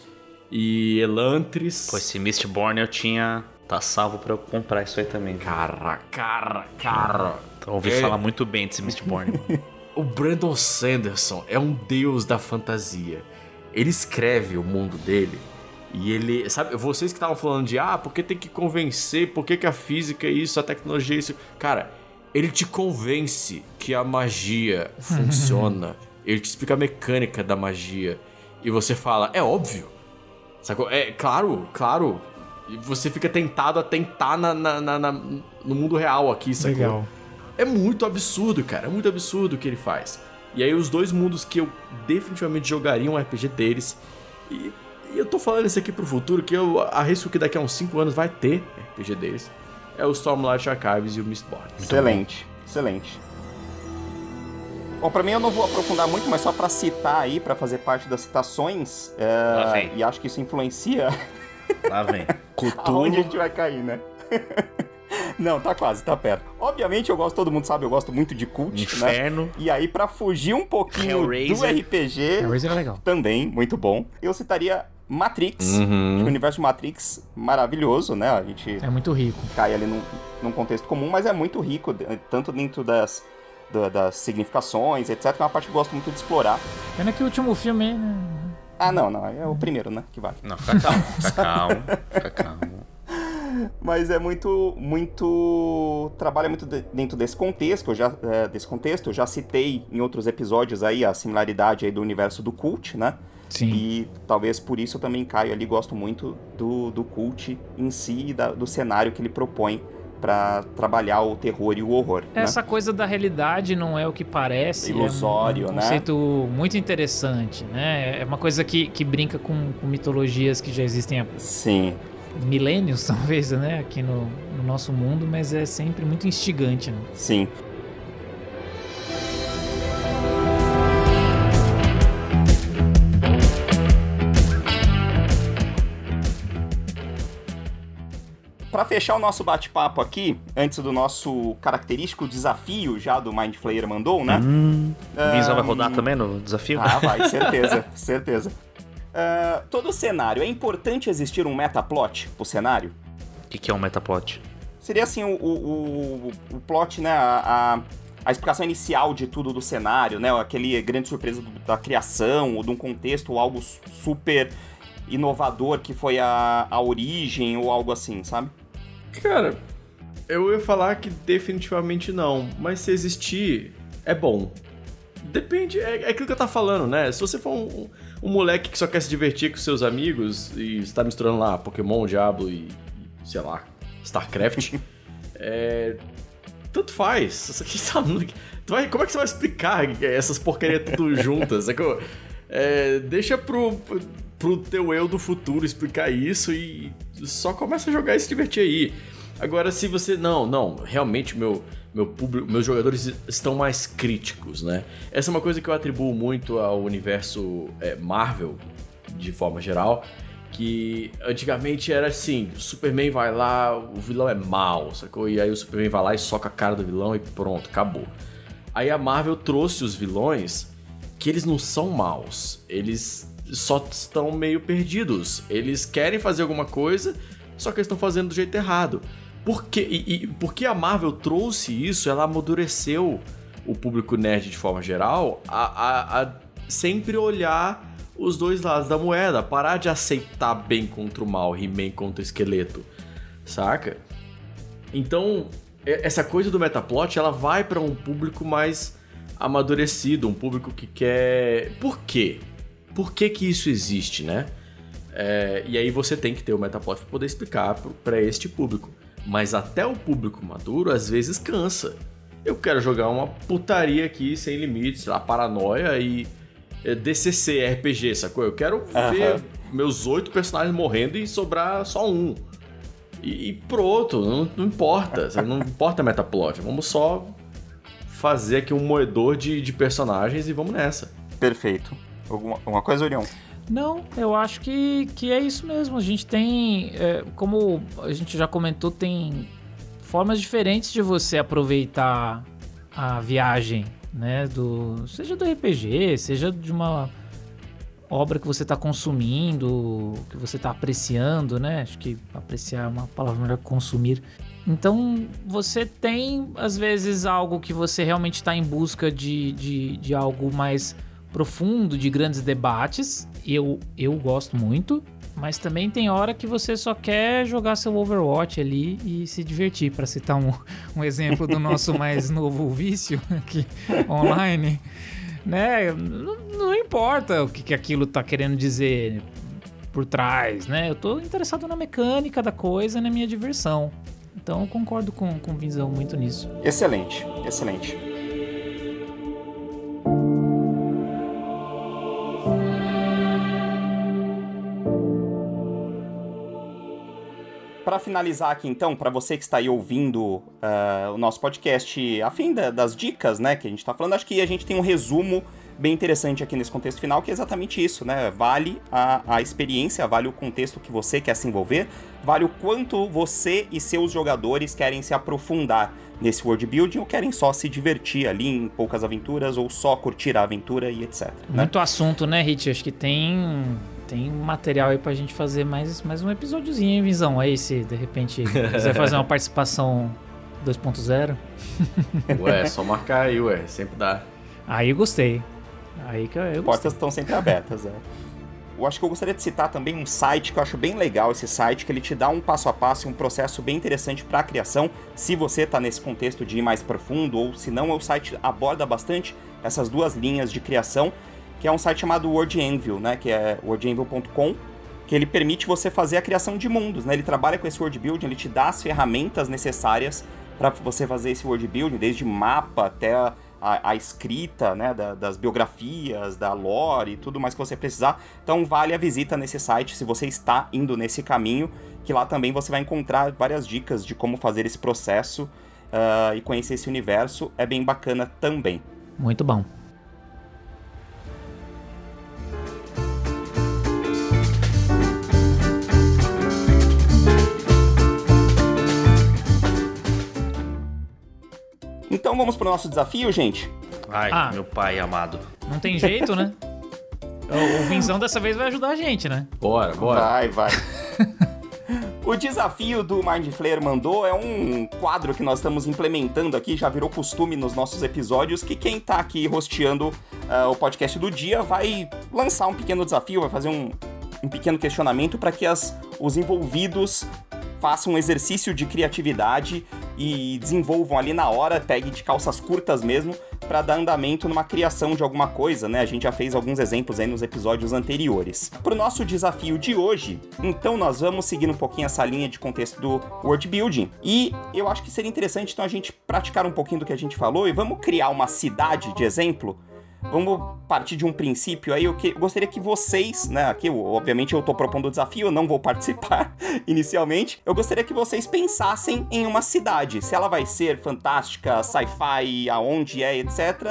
S5: E Elantris.
S4: Pô, esse Mistborn eu tinha. Tá salvo pra eu comprar isso aí também.
S5: Cara, cara, cara.
S4: Ouvi
S5: É.
S4: falar muito bem desse Mistborn.
S5: O Brandon Sanderson é um deus da fantasia. Ele escreve o mundo dele e ele. Sabe, vocês que estavam falando de ah, porque tem que convencer, por que, que a física é isso, a tecnologia é isso. Cara, ele te convence que a magia funciona. ele te explica a mecânica da magia. E você fala, é óbvio. Sacou? É claro, claro. E você fica tentado a tentar na, na- na- na- no mundo real aqui, sacou?
S3: Legal.
S5: É muito absurdo, cara. É muito absurdo o que ele faz. E aí, os dois mundos que eu definitivamente jogaria um RPG deles. E, e eu tô falando isso aqui pro futuro, que eu arrisco que daqui a uns 5 anos vai ter RPG deles. É o Stormlight Archives e o Mistborn.
S2: Excelente, excelente. Bom, pra mim eu não vou aprofundar muito, mas só pra citar aí, pra fazer parte das citações, é, e acho que isso influencia
S4: Lá vem.
S2: aonde a
S4: Cthulhu.
S2: gente vai cair, né? não, tá quase, tá perto. Obviamente eu gosto, todo mundo sabe, eu gosto muito de cult, né?
S4: Inferno.
S2: E aí, pra fugir um pouquinho do
S4: Hellraiser.
S2: RPG,
S3: Hellraiser é legal.
S2: também, muito bom, eu citaria Matrix.
S5: Uhum.
S2: O universo Matrix, maravilhoso, né? A gente
S3: É muito rico.
S2: cai ali num, num contexto comum, mas é muito rico, tanto dentro das, da- das significações, etc. É uma parte que eu gosto muito de explorar.
S3: Pena que o último filme, né?
S2: Ah, não, não. É o primeiro, né? Que vale.
S4: Não, fica calmo, fica calmo, fica calmo.
S2: Mas é muito, muito trabalha muito de- dentro desse contexto. Eu já é, desse contexto, eu já citei em outros episódios aí a similaridade aí do universo do cult, né?
S3: Sim.
S2: E talvez por isso eu também caio ali, gosto muito do, do cult em si e da- do cenário que ele propõe pra trabalhar o terror e o horror. né?
S3: Essa coisa da realidade não é o que parece.
S2: Ilusório,
S3: é um
S2: né?
S3: conceito muito interessante, né? É uma coisa que, que brinca com, com mitologias que já existem há
S2: Sim.
S3: Milênios, talvez, né? Aqui no, no nosso mundo, mas é sempre muito instigante, né?
S2: Sim. Para fechar o nosso bate-papo aqui, antes do nosso característico desafio já do Mind Flayer mandou, né?
S4: Hum, o Vinzão vai
S2: Ahn,
S4: rodar também no desafio?
S2: Ah, vai, certeza, certeza. Ah, todo cenário, é importante existir um metaplot pro cenário?
S4: O que, que é um metaplot?
S2: Seria assim o, o, o, o plot, né? A, a, a explicação inicial de tudo do cenário, né? Aquele grande surpresa do- da criação, ou de um contexto, ou algo su- super inovador que foi a, a origem, ou algo assim, sabe?
S5: Cara, eu ia falar que definitivamente não, mas se existir, é bom. Depende, é, é aquilo que eu tava falando, né? Se você for um, um moleque que só quer se divertir com seus amigos e está misturando lá Pokémon, Diablo e, e, sei lá, StarCraft, é. Tanto faz. Isso aqui tá tu vai- como é que você vai explicar essas porcarias tudo juntas? É que eu- é, deixa pro, pro teu eu do futuro explicar isso e só começa a jogar e se divertir aí. Agora, se você. Não, não, realmente meu, meu público, meus jogadores estão mais críticos, né? Essa é uma coisa que eu atribuo muito ao universo é, Marvel, de forma geral. Que antigamente era assim: o Superman vai lá, o vilão é mal, sacou? E aí o Superman vai lá e soca a cara do vilão e pronto, acabou. Aí a Marvel trouxe os vilões que eles não são maus, eles só estão meio perdidos. Eles querem fazer alguma coisa, só que eles estão fazendo do jeito errado. Por quê? E, e porque a Marvel trouxe isso, ela amadureceu o público nerd de forma geral a, a- a sempre olhar os dois lados da moeda, parar de aceitar bem contra o mal, He-Man contra o esqueleto, saca? Então, essa coisa do metaplot, ela vai pra um público mais amadurecido, um público que quer... Por quê? Por que que isso existe, né? É, e aí você tem que ter o metaplot pra poder explicar pra este público. Mas até o público maduro, às vezes, cansa. Eu quero jogar uma putaria aqui, sem limites, lá, paranoia e é, DCC, RPG, sacou? Eu quero ver meus oito personagens morrendo e sobrar só um. E, e pronto, não, não importa. sabe? Não importa metaplot. Vamos só fazer aqui um moedor de, de personagens e vamos nessa.
S2: Perfeito. Alguma, alguma coisa, Orion?
S3: Não, eu acho que, que é isso mesmo. A gente tem, é, como a gente já comentou, tem formas diferentes de você aproveitar a viagem, né? Do, seja do RPG, seja de uma obra que você está consumindo, que você está apreciando, né? Acho que apreciar é uma palavra melhor que consumir. Então, você tem, às vezes, algo que você realmente está em busca de, de, de algo mais profundo, de grandes debates. Eu, eu gosto muito. Mas também tem hora que você só quer jogar seu Overwatch ali e se divertir, para citar um, um exemplo do nosso mais novo vício aqui online. Né? Não, não importa o que, que aquilo tá querendo dizer por trás, né? Eu tô interessado na mecânica da coisa, na minha diversão. Então eu concordo com, com o Vinzão muito nisso.
S2: Excelente, excelente. Para finalizar aqui, então, para você que está aí ouvindo ah, o nosso podcast, a fim da- das dicas, né, que a gente está falando, acho que a gente tem um resumo bem interessante aqui nesse contexto final, que é exatamente isso, né? Vale a, a experiência, vale o contexto que você quer se envolver, vale o quanto você e seus jogadores querem se aprofundar nesse world building ou querem só se divertir ali em poucas aventuras ou só curtir a aventura e etc. Né?
S3: Muito assunto, né, Hit? Acho que tem tem material aí pra gente fazer mais, mais um episódiozinho, hein, Vinzão? Aí, se de repente quiser fazer uma participação 2.0,
S5: Ué, só marcar aí, ué, sempre dá.
S3: aí eu gostei. Aí que eu, eu gostei.
S2: Portas estão sempre abertas, é. eu acho que eu gostaria de citar também um site que eu acho bem legal esse site, que ele te dá um passo a passo e um processo bem interessante para a criação, se você está nesse contexto de ir mais profundo, ou se não, o site aborda bastante essas duas linhas de criação, que é um site chamado Word Anvil, né, que é wordanvil.com, que ele permite você fazer a criação de mundos, né? Ele trabalha com esse world building, ele te dá as ferramentas necessárias para você fazer esse world building, desde mapa até a, a, a escrita, né, da, das biografias, da lore e tudo mais que você precisar. Então vale a visita nesse site se você está indo nesse caminho, que lá também você vai encontrar várias dicas de como fazer esse processo uh, e conhecer esse universo. É bem bacana também.
S3: Muito bom.
S2: Então vamos pro nosso desafio, gente?
S4: Ai,
S3: Ah.
S4: meu pai amado.
S3: Não tem jeito, né? O, o Vinzão dessa vez vai ajudar a gente, né?
S5: Bora, bora.
S2: Vai, vai. O desafio do Mind Flayer mandou é um quadro que nós estamos implementando aqui, já virou costume nos nossos episódios, que quem tá aqui rosteando ah, o podcast do dia vai lançar um pequeno desafio, vai fazer um, um pequeno questionamento para que as, os envolvidos façam um exercício de criatividade e desenvolvam ali na hora, pegue de calças curtas mesmo, para dar andamento numa criação de alguma coisa, né? A gente já fez alguns exemplos aí nos episódios anteriores. Pro nosso desafio de hoje, então nós vamos seguir um pouquinho essa linha de contexto do world building. E eu acho que seria interessante então a gente praticar um pouquinho do que a gente falou e vamos criar uma cidade de exemplo Vamos partir de um princípio aí, eu, que, gostaria que vocês, né, aqui, obviamente eu tô propondo o desafio, eu não vou participar inicialmente, eu gostaria que vocês pensassem em uma cidade, se ela vai ser fantástica, sci-fi, aonde é, etc,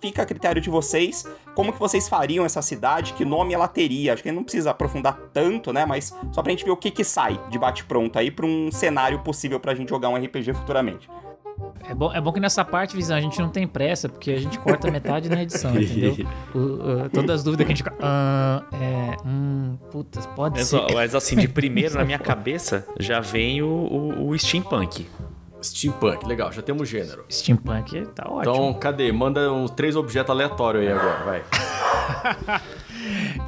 S2: fica a critério de vocês, como que vocês fariam essa cidade, que nome ela teria, acho que não precisa aprofundar tanto, né, mas só pra gente ver o que que sai de bate-pronto aí pra um cenário possível pra gente jogar um RPG futuramente.
S3: É bom, é bom que nessa parte, Visão, a gente não tem pressa, porque a gente corta metade na edição, entendeu? O- o- todas as dúvidas que a gente fica. Ah, é. Hum, putz, pode
S4: Mas,
S3: ser.
S4: ó, mas assim, de primeiro na minha cabeça já vem o, o, o steampunk.
S5: Steampunk, legal, já temos gênero.
S3: Steampunk tá ótimo.
S5: Então, cadê? Manda uns três objetos aleatórios aí agora, vai.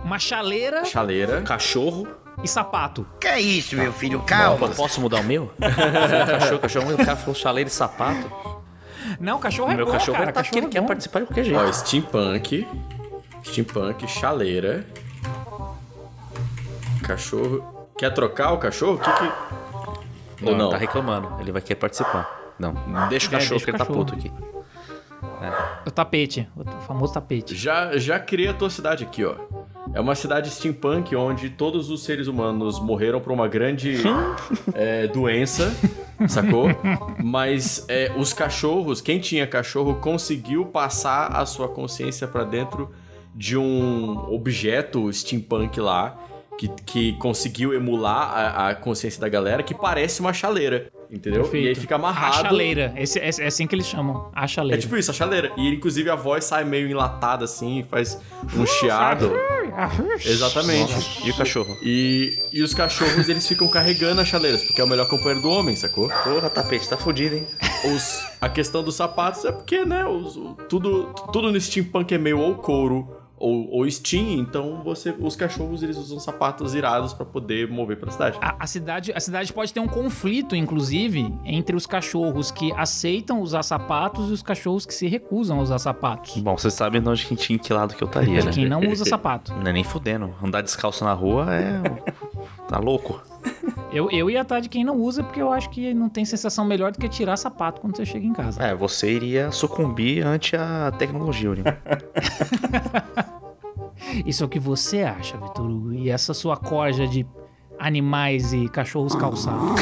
S3: Uma chaleira
S5: Chaleira.
S4: Cachorro.
S3: E sapato.
S1: Que é isso, meu filho?
S4: Opa, posso mudar o meu? cachorro, cachorro, o cara falou chaleira e sapato.
S3: Não, cachorro
S4: O
S3: é
S4: meu
S3: bom,
S4: cachorro
S3: cara.
S4: ele tá
S3: cachorro
S4: ele
S3: é
S4: quer
S3: bom.
S4: participar de qualquer jeito.
S5: Ó, steampunk. Steampunk, chaleira. Cachorro. Quer trocar o cachorro? O que que.
S4: não,
S5: Ou não?
S4: tá reclamando. Ele vai querer participar. Não, deixa o
S3: É,
S4: cachorro
S3: deixa
S4: que
S3: o
S4: ele tá
S3: cachorro.
S4: puto aqui.
S3: O tapete. O famoso tapete.
S5: Já, já criei a tua cidade aqui, ó. É uma cidade steampunk onde todos os seres humanos morreram por uma grande é, doença, sacou? Mas é, os cachorros, quem tinha cachorro, conseguiu passar a sua consciência pra dentro de um objeto steampunk lá que, que conseguiu emular a, a consciência da galera, que parece uma chaleira, entendeu? E aí fica amarrado.
S3: A chaleira. Esse, é, é assim que eles chamam. A
S5: É
S3: chaleira.
S5: tipo isso, a chaleira. E inclusive a voz sai meio enlatada assim, faz um chiado. Exatamente.
S4: E o cachorro?
S5: E, e os cachorros, eles ficam carregando as chaleiras, porque é o melhor companheiro do homem, sacou?
S4: Porra, tapete, tá fudido, hein?
S5: Os, a questão dos sapatos é porque, né, os- tudo, tudo no steampunk é meio ou couro ou, ou steam, então você, os cachorros, eles usam sapatos irados pra poder mover pra cidade.
S3: A, a cidade, a cidade pode ter um conflito, inclusive, entre os cachorros que aceitam usar sapatos e os cachorros que se recusam a usar sapatos.
S4: Bom, você sabe onde que, em que lado que eu estaria,
S3: De
S4: né?
S3: quem não usa sapato.
S4: Não é nem fudendo. Andar descalço na rua é. Tá louco.
S3: Eu, eu ia estar de quem não usa, porque eu acho que não tem sensação melhor do que tirar sapato quando você chega em casa.
S4: É, você iria sucumbir ante a tecnologia, Uri.
S3: Isso é o que você acha, Vitor Hugo. E essa sua corja de animais e cachorros calçados.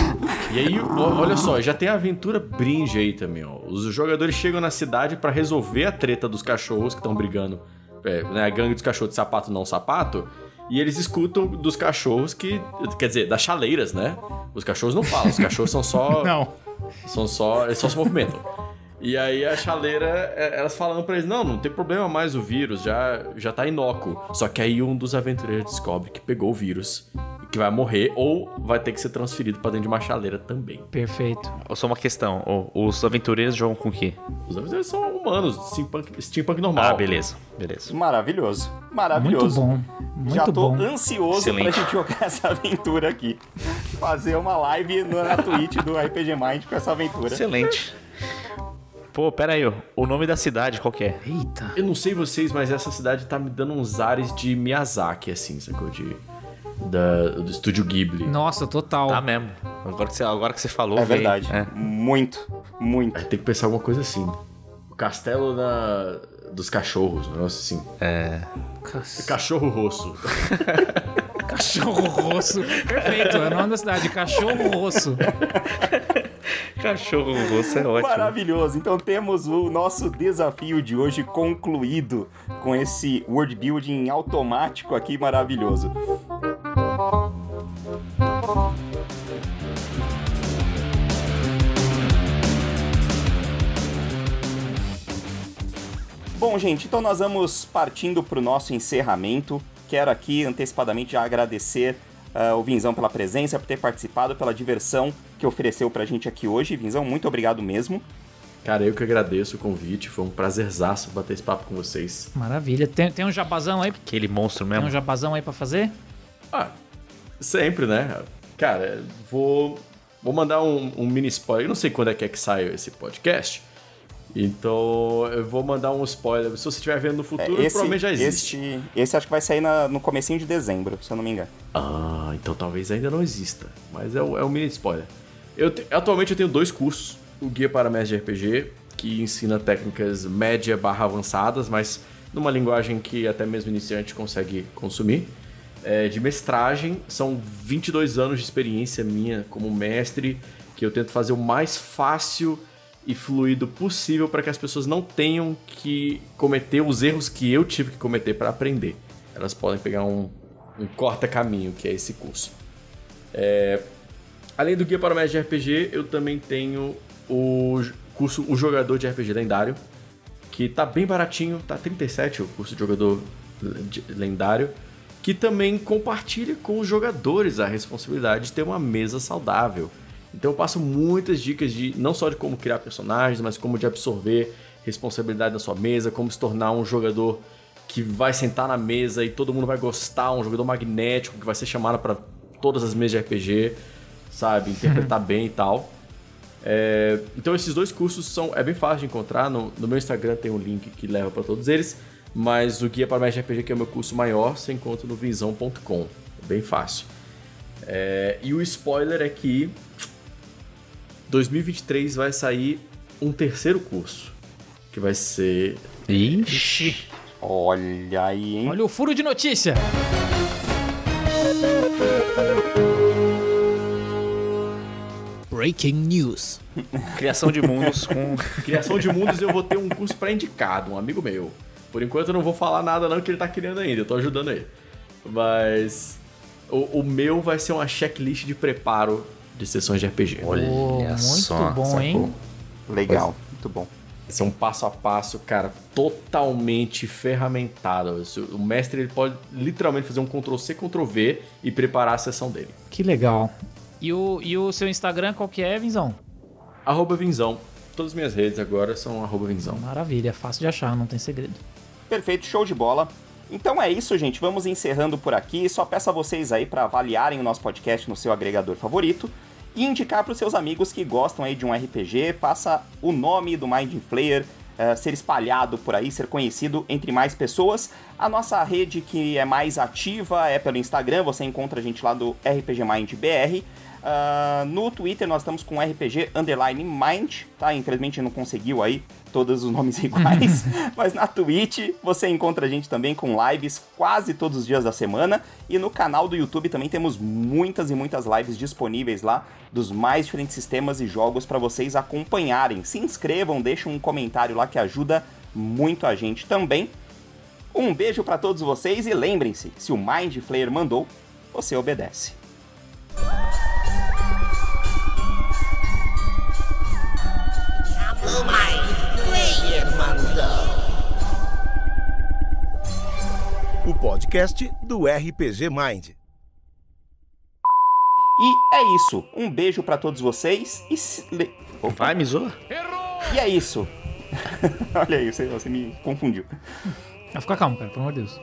S5: E aí, olha só, já tem a aventura bringe aí também, ó. Os jogadores chegam na cidade pra resolver a treta dos cachorros que estão brigando, é, né, a gangue dos cachorros de sapato não sapato, e eles escutam dos cachorros que, quer dizer, das chaleiras, né? Os cachorros não falam, os cachorros são só
S3: Não.
S5: são só, eles só se movimentam. E aí a chaleira, é, elas falando pra eles, não, não tem problema mais o vírus, já, já tá inócuo. Só que aí um dos aventureiros descobre que pegou o vírus e que vai morrer ou vai ter que ser transferido pra dentro de uma chaleira também.
S3: Perfeito.
S4: Só uma questão, os aventureiros jogam com o quê?
S5: Os aventureiros são humanos, steampunk, steampunk normal.
S4: Ah, beleza, beleza.
S2: Maravilhoso.
S3: Muito
S2: Maravilhoso.
S3: bom. Muito
S2: Já tô
S3: bom.
S2: ansioso
S4: Excelente.
S2: pra gente jogar essa aventura aqui. Fazer uma live no- na Twitch do RPG Mind com essa aventura.
S4: Excelente. Pô, pera aí, ó. o nome da cidade qual que é?
S3: Eita.
S5: Eu não sei vocês, mas essa cidade tá me dando uns ares de Miyazaki, assim, sacou? De, da, do estúdio Ghibli.
S3: Nossa, total.
S4: Tá mesmo. Agora que você, agora que você falou,
S2: É verdade.
S4: É.
S2: Muito, muito.
S5: Aí tem que pensar alguma coisa assim. O castelo da, dos cachorros, um negócio assim.
S4: É.
S5: Cachorro rosso.
S3: Cachorro rosso. Perfeito. É o nome da cidade. Cachorro rosso.
S4: Cachorro rosto é ótimo.
S2: Maravilhoso. Então temos o nosso desafio de hoje concluído com esse world building automático aqui maravilhoso. Bom, gente, então nós vamos partindo para o nosso encerramento. Quero aqui antecipadamente já agradecer ah, o Vinzão pela presença, por ter participado, pela diversão que ofereceu pra gente aqui hoje. Vinzão, muito obrigado mesmo.
S5: Cara, eu que agradeço o convite. Foi um prazerzaço bater esse papo com vocês.
S3: Maravilha. Tem, tem um jabazão aí?
S4: Aquele monstro
S3: Tem um
S4: mesmo.
S3: jabazão aí pra fazer?
S5: Ah, sempre, né? Cara, vou, vou mandar um, um mini spoiler. Eu não sei quando é que é que sai esse podcast. Então, eu vou mandar um spoiler. Se você estiver vendo no
S2: É,
S5: futuro, provavelmente já existe.
S2: Esse, esse acho que vai sair na- no comecinho de dezembro, se eu não me engano.
S5: Ah, então talvez ainda não exista. Mas é, o- é um mini spoiler. Eu te- atualmente eu tenho dois cursos. O Guia para Mestre de RPG, que ensina técnicas média barra avançadas, mas numa linguagem que até mesmo iniciante consegue consumir. É, de mestragem, são 22 anos de experiência minha como mestre, que eu tento fazer o mais fácil e fluido possível para que as pessoas não tenham que cometer os erros que eu tive que cometer para aprender. Elas podem pegar um, um corta-caminho, que é esse curso. É, Além do Guia para o Mestre de RPG, eu também tenho o curso O Jogador de RPG Lendário, que tá bem baratinho, tá 37 o curso de Jogador Lendário, que também compartilha com os jogadores a responsabilidade de ter uma mesa saudável. Então eu passo muitas dicas de não só de como criar personagens, mas como de absorver responsabilidade na sua mesa, como se tornar um jogador que vai sentar na mesa e todo mundo vai gostar, um jogador magnético que vai ser chamado para todas as mesas de RPG, sabe, interpretar bem e tal. É, então esses dois cursos são é bem fácil de encontrar. No, no meu Instagram tem um link que leva para todos eles. Mas o guia para mais RPG, que é o meu curso maior, você encontra no vinzão.com. É bem fácil. É, e o spoiler é que 2023 vai sair um terceiro curso. Que vai ser.
S4: Ixi.
S2: Olha aí, hein?
S3: Olha o furo de notícia. Breaking News.
S4: Criação de mundos com.
S5: Criação de mundos eu vou ter um curso pré-indicado, um amigo meu. Por enquanto eu não vou falar nada não que ele tá criando ainda, eu tô ajudando ele. Mas o, o meu vai ser uma checklist de preparo de sessões de RPG.
S4: Olha
S3: Pô, muito
S4: só,
S3: bom,
S2: sacou?
S3: hein?
S2: Legal, muito bom.
S5: Esse é um passo a passo, cara, totalmente ferramentado. O mestre ele pode literalmente fazer um Ctrl C, Ctrl V e preparar a sessão dele.
S3: Que legal. E o, e o seu Instagram qual que é, Vinzão?
S5: Arroba Vinzão. Todas as minhas redes agora são arroba Vinzão.
S3: Maravilha, é fácil de achar, não tem segredo.
S2: Perfeito, show de bola. Então é isso, gente. Vamos encerrando por aqui. Só peço a vocês aí para avaliarem o nosso podcast no seu agregador favorito e indicar para os seus amigos que gostam aí de um RPG. Faça o nome do Mind Flayer eh, ser espalhado por aí, ser conhecido entre mais pessoas. A nossa rede que é mais ativa é pelo Instagram. Você encontra a gente lá do RPG Mind BR. Ah, no Twitter nós estamos com RPG Underline Mind, tá? Infelizmente não conseguiu aí todos os nomes iguais, mas na Twitch você encontra a gente também com lives quase todos os dias da semana e no canal do YouTube também temos muitas e muitas lives disponíveis lá dos mais diferentes sistemas e jogos para vocês acompanharem. Se inscrevam, deixem um comentário lá que ajuda muito a gente também. Um beijo para todos vocês e lembrem-se, se o Mind Flayer mandou, você obedece.
S1: O podcast do RPG Mind.
S2: E é isso. Um beijo pra todos vocês e. se- Opa.
S4: Vai, me zoa?
S2: E é isso. Olha aí, você, você me confundiu.
S3: Fica calmo, cara, pelo amor de Deus.